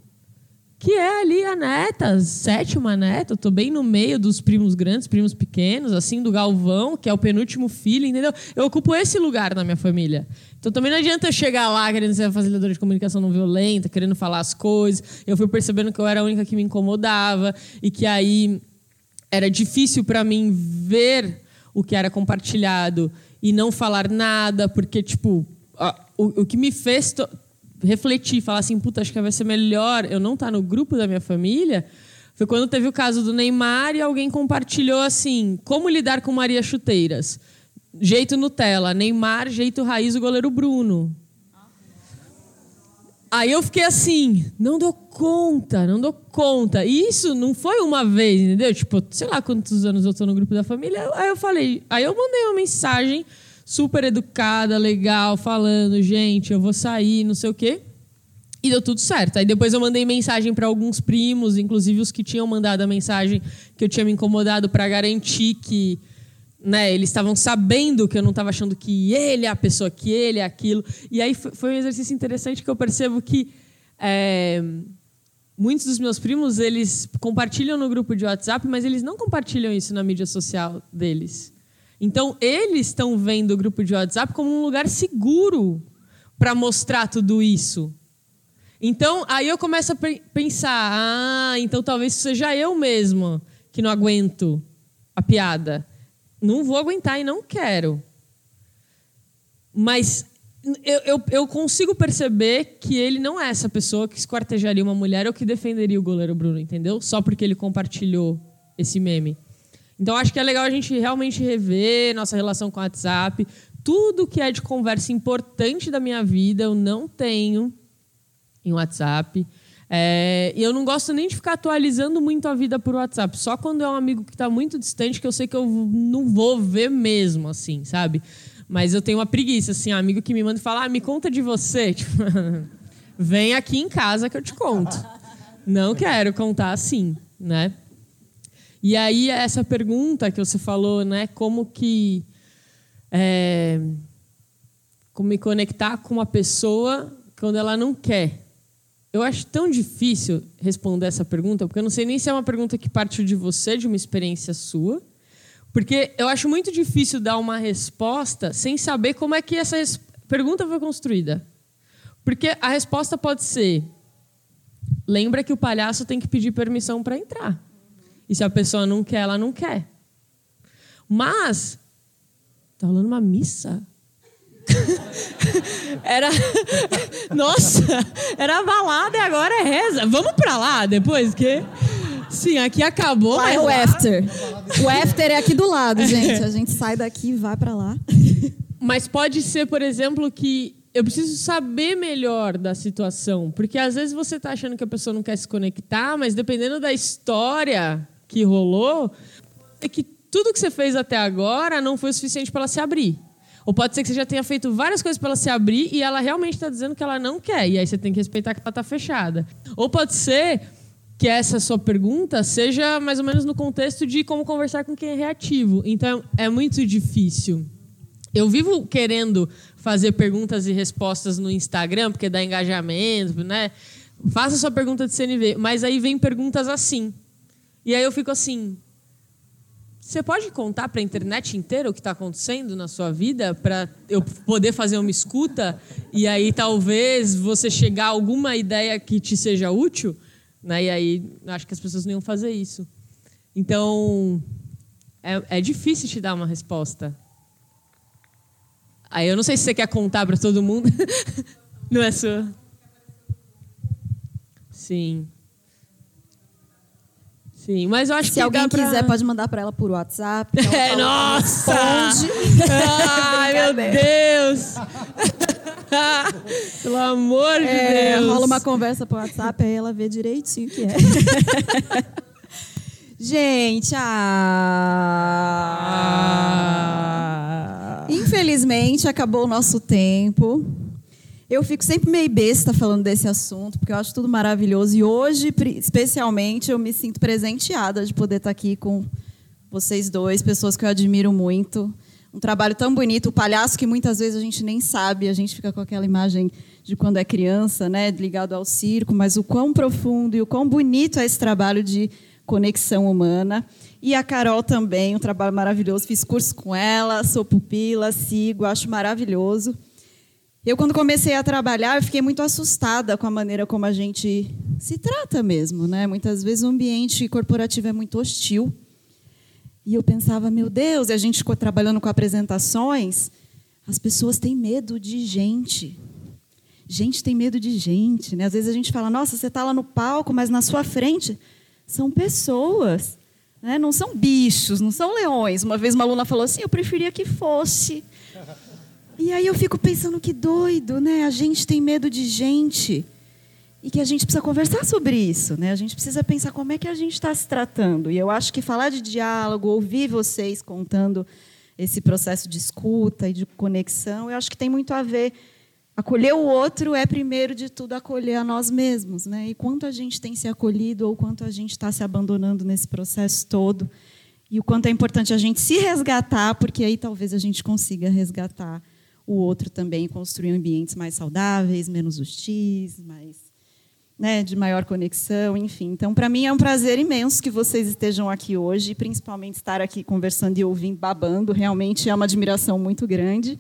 Que é ali a neta, sétima neta. Eu tô bem no meio dos primos grandes, primos pequenos, assim, do Galvão, que é o penúltimo filho, entendeu? Eu ocupo esse lugar na minha família. Então também não adianta eu chegar lá querendo ser facilitadora de comunicação não violenta, querendo falar as coisas. Eu fui percebendo que eu era a única que me incomodava e que aí era difícil para mim ver o que era compartilhado e não falar nada, porque, tipo, o, o que me fez refletir, falar assim, puta, acho que vai ser melhor eu não estar no grupo da minha família, foi quando teve o caso do Neymar e alguém compartilhou assim, como lidar com Maria Chuteiras. Jeito Nutella, Neymar, jeito raiz, o goleiro Bruno. Aí eu fiquei assim, não dou conta, não dou conta. E isso não foi uma vez, entendeu? Tipo, sei lá quantos anos eu tô no grupo da família. Aí eu falei, aí eu mandei uma mensagem super educada, legal, falando, gente, eu vou sair, não sei o quê. E deu tudo certo. Aí depois eu mandei mensagem para alguns primos, inclusive os que tinham mandado a mensagem que eu tinha me incomodado para garantir que né, eles estavam sabendo que eu não estava achando que ele é a pessoa, que ele é aquilo. E aí foi um exercício interessante que eu percebo que é, muitos dos meus primos eles compartilham no grupo de WhatsApp, mas eles não compartilham isso na mídia social deles. Então eles estão vendo o grupo de WhatsApp como um lugar seguro para mostrar tudo isso. Então, aí eu começo a pe- pensar: ah, então talvez seja eu mesmo que não aguento a piada. Não vou aguentar e não quero. Mas eu, eu, eu consigo perceber que ele não é essa pessoa que esquartejaria uma mulher ou que defenderia o goleiro Bruno, entendeu? Só porque ele compartilhou esse meme. Então, acho que é legal a gente realmente rever nossa relação com o WhatsApp. Tudo que é de conversa importante da minha vida, eu não tenho em WhatsApp. É, e eu não gosto nem de ficar atualizando muito a vida por WhatsApp. Só quando é um amigo que está muito distante, que eu sei que eu não vou ver mesmo, assim, sabe? Mas eu tenho uma preguiça, assim, um amigo que me manda e fala, ah, me conta de você. Tipo, vem aqui em casa que eu te conto. Não quero contar assim, né? E aí, essa pergunta que você falou, né? Como que... é, como me conectar com uma pessoa quando ela não quer. Eu acho tão difícil responder essa pergunta, porque eu não sei nem se é uma pergunta que partiu de você, de uma experiência sua. Porque eu acho muito difícil dar uma resposta sem saber como é que essa pergunta foi construída. Porque a resposta pode ser: lembra que o palhaço tem que pedir permissão para entrar. E se a pessoa não quer, ela não quer. Mas, tá rolando uma missa? Era. Nossa! Era balada e agora é reza. Vamos pra lá depois, que. Sim, aqui acabou. Lá mas é o lá- after. O after é aqui do lado, gente. A gente sai daqui e vai pra lá. Mas pode ser, por exemplo, que eu preciso saber melhor da situação. Porque às vezes você está achando que a pessoa não quer se conectar, mas dependendo da história que rolou, é que tudo que você fez até agora não foi o suficiente para ela se abrir. Ou pode ser que você já tenha feito várias coisas para ela se abrir e ela realmente está dizendo que ela não quer. E aí você tem que respeitar que ela está fechada. Ou pode ser que essa sua pergunta seja mais ou menos no contexto de como conversar com quem é reativo. Então é muito difícil. Eu vivo querendo fazer perguntas e respostas no Instagram, porque dá engajamento, né? Faça sua pergunta de CNV. Mas aí vem perguntas assim. E aí eu fico assim. Você pode contar para a internet inteira o que está acontecendo na sua vida para eu poder fazer uma escuta e aí talvez você chegar a alguma ideia que te seja útil? Né? E aí acho que as pessoas não iam fazer isso. Então é, é difícil te dar uma resposta. Aí eu não sei se você quer contar para todo mundo. não é sua. Sim. Sim, mas eu acho Se que alguém dá pra... quiser, pode mandar para ela por WhatsApp. É, nossa! Ai, meu Deus! Pelo amor de É, Deus! rola uma conversa por WhatsApp, aí ela vê direitinho o que é. Gente, ah... infelizmente acabou o nosso tempo. Eu fico sempre meio besta falando desse assunto, porque eu acho tudo maravilhoso. E hoje, especialmente, eu me sinto presenteada de poder estar aqui com vocês dois, pessoas que eu admiro muito. Um trabalho tão bonito, o palhaço que muitas vezes a gente nem sabe, a gente fica com aquela imagem de quando é criança, né, ligado ao circo, mas o quão profundo e o quão bonito é esse trabalho de conexão humana. E a Carol também, um trabalho maravilhoso. Fiz curso com ela, sou pupila, sigo, acho maravilhoso. Eu, quando comecei a trabalhar, eu fiquei muito assustada com a maneira como a gente se trata mesmo. Né? Muitas vezes o ambiente corporativo é muito hostil. E eu pensava, meu Deus, e a gente ficou trabalhando com apresentações, as pessoas têm medo de gente. Gente tem medo de gente. Né? Às vezes a gente fala, nossa, você está lá no palco, mas na sua frente são pessoas. Né? Não são bichos, não são leões. Uma vez uma aluna falou assim, eu preferia que fosse. E aí eu fico pensando que doido, né? A gente tem medo de gente e que a gente precisa conversar sobre isso, né? A gente precisa pensar como é que a gente está se tratando. E eu acho que falar de diálogo, ouvir vocês contando esse processo de escuta e de conexão, eu acho que tem muito a ver. Acolher o outro é primeiro de tudo acolher a nós mesmos, né? E quanto a gente tem se acolhido ou quanto a gente está se abandonando nesse processo todo e o quanto é importante a gente se resgatar, porque aí talvez a gente consiga resgatar o outro também construir ambientes mais saudáveis, menos hostis, mais né, de maior conexão, enfim. Então, para mim é um prazer imenso que vocês estejam aqui hoje, principalmente estar aqui conversando e ouvindo, babando. Realmente é uma admiração muito grande.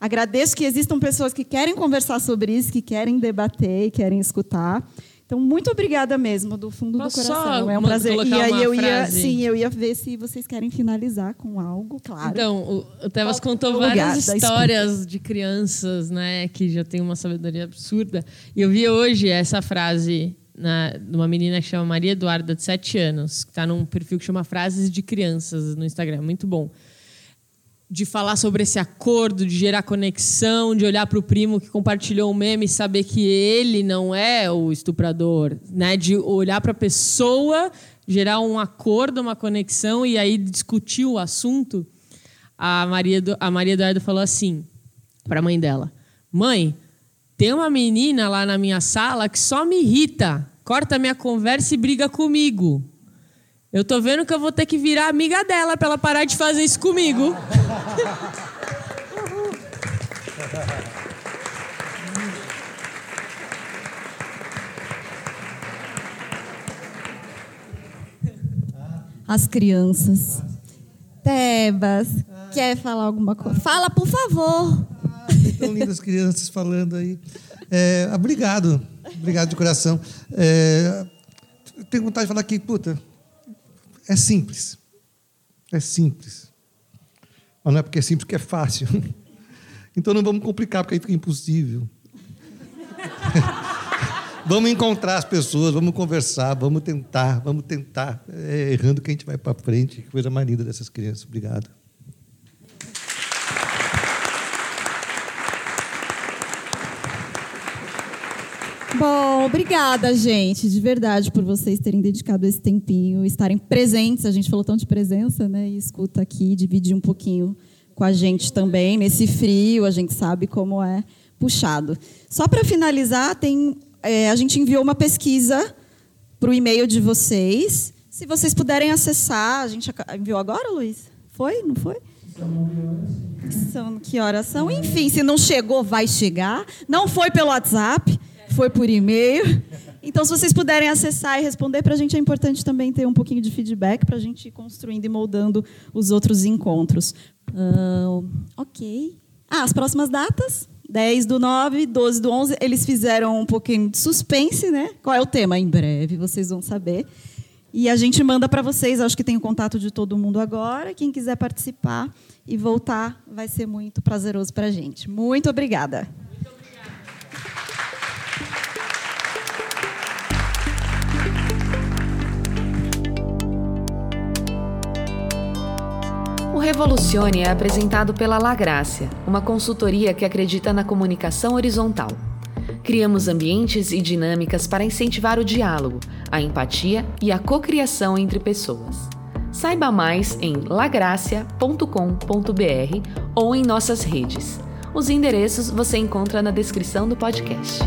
Agradeço que existam pessoas que querem conversar sobre isso, que querem debater e querem escutar. Então, muito obrigada mesmo, do fundo Posso do coração. É um prazer. E aí eu ia, frase? sim, eu ia ver se vocês querem finalizar com algo, claro. Então, o- o Tevas contou lugar várias histórias de crianças, né, que já tem uma sabedoria absurda. E eu vi hoje essa frase na, de uma menina que chama Maria Eduarda, de 7 anos, que está num perfil que chama Frases de Crianças no Instagram. Muito bom. De falar sobre esse acordo, de gerar conexão, de olhar para o primo que compartilhou um meme e saber que ele não é o estuprador, né? De olhar para a pessoa, gerar um acordo, uma conexão e aí discutir o assunto. A Maria, Edu- a Maria Eduarda falou assim para a mãe dela: Mãe, tem uma menina lá na minha sala que só me irrita, corta minha conversa e briga comigo. Eu tô vendo que eu vou ter que virar amiga dela para ela parar de fazer isso comigo. As crianças. Tebas, quer falar alguma coisa? Fala, por favor. Tão lindas crianças falando aí. É, obrigado. Obrigado de coração. É, tenho vontade de falar que, puta, é simples. É simples. Mas não é porque é simples que é fácil. Então não vamos complicar, porque aí fica impossível. vamos encontrar as pessoas, vamos conversar, vamos tentar, vamos tentar. É errando que a gente vai para frente. Que coisa mais linda dessas crianças. Obrigado. Bom, obrigada, gente, de verdade, por vocês terem dedicado esse tempinho, estarem presentes. A gente falou tanto de presença, né? E escuta aqui, dividir um pouquinho com a gente também. Nesse frio, a gente sabe como é puxado. Só para finalizar, tem, é, a gente enviou uma pesquisa para o e-mail de vocês. Se vocês puderem acessar, a gente enviou agora, Luiz? Foi? Não foi? São que horas são? Enfim, se não chegou, vai chegar. Não foi pelo WhatsApp, foi por e-mail. Então, se vocês puderem acessar e responder, para a gente é importante também ter um pouquinho de feedback para a gente ir construindo e moldando os outros encontros. Uh, ok. Ah, as próximas datas? 10 do 9, 12 do 11. Eles fizeram um pouquinho de suspense, né? Qual é o tema? Em breve vocês vão saber. E a gente manda para vocês, acho que tem o contato de todo mundo agora. Quem quiser participar e voltar, vai ser muito prazeroso para a gente. Muito obrigada. Revolucione é apresentado pela La Grácia, uma consultoria que acredita na comunicação horizontal. Criamos ambientes e dinâmicas para incentivar o diálogo, a empatia e a cocriação entre pessoas. Saiba mais em lagracia.com.br ou em nossas redes. Os endereços você encontra na descrição do podcast.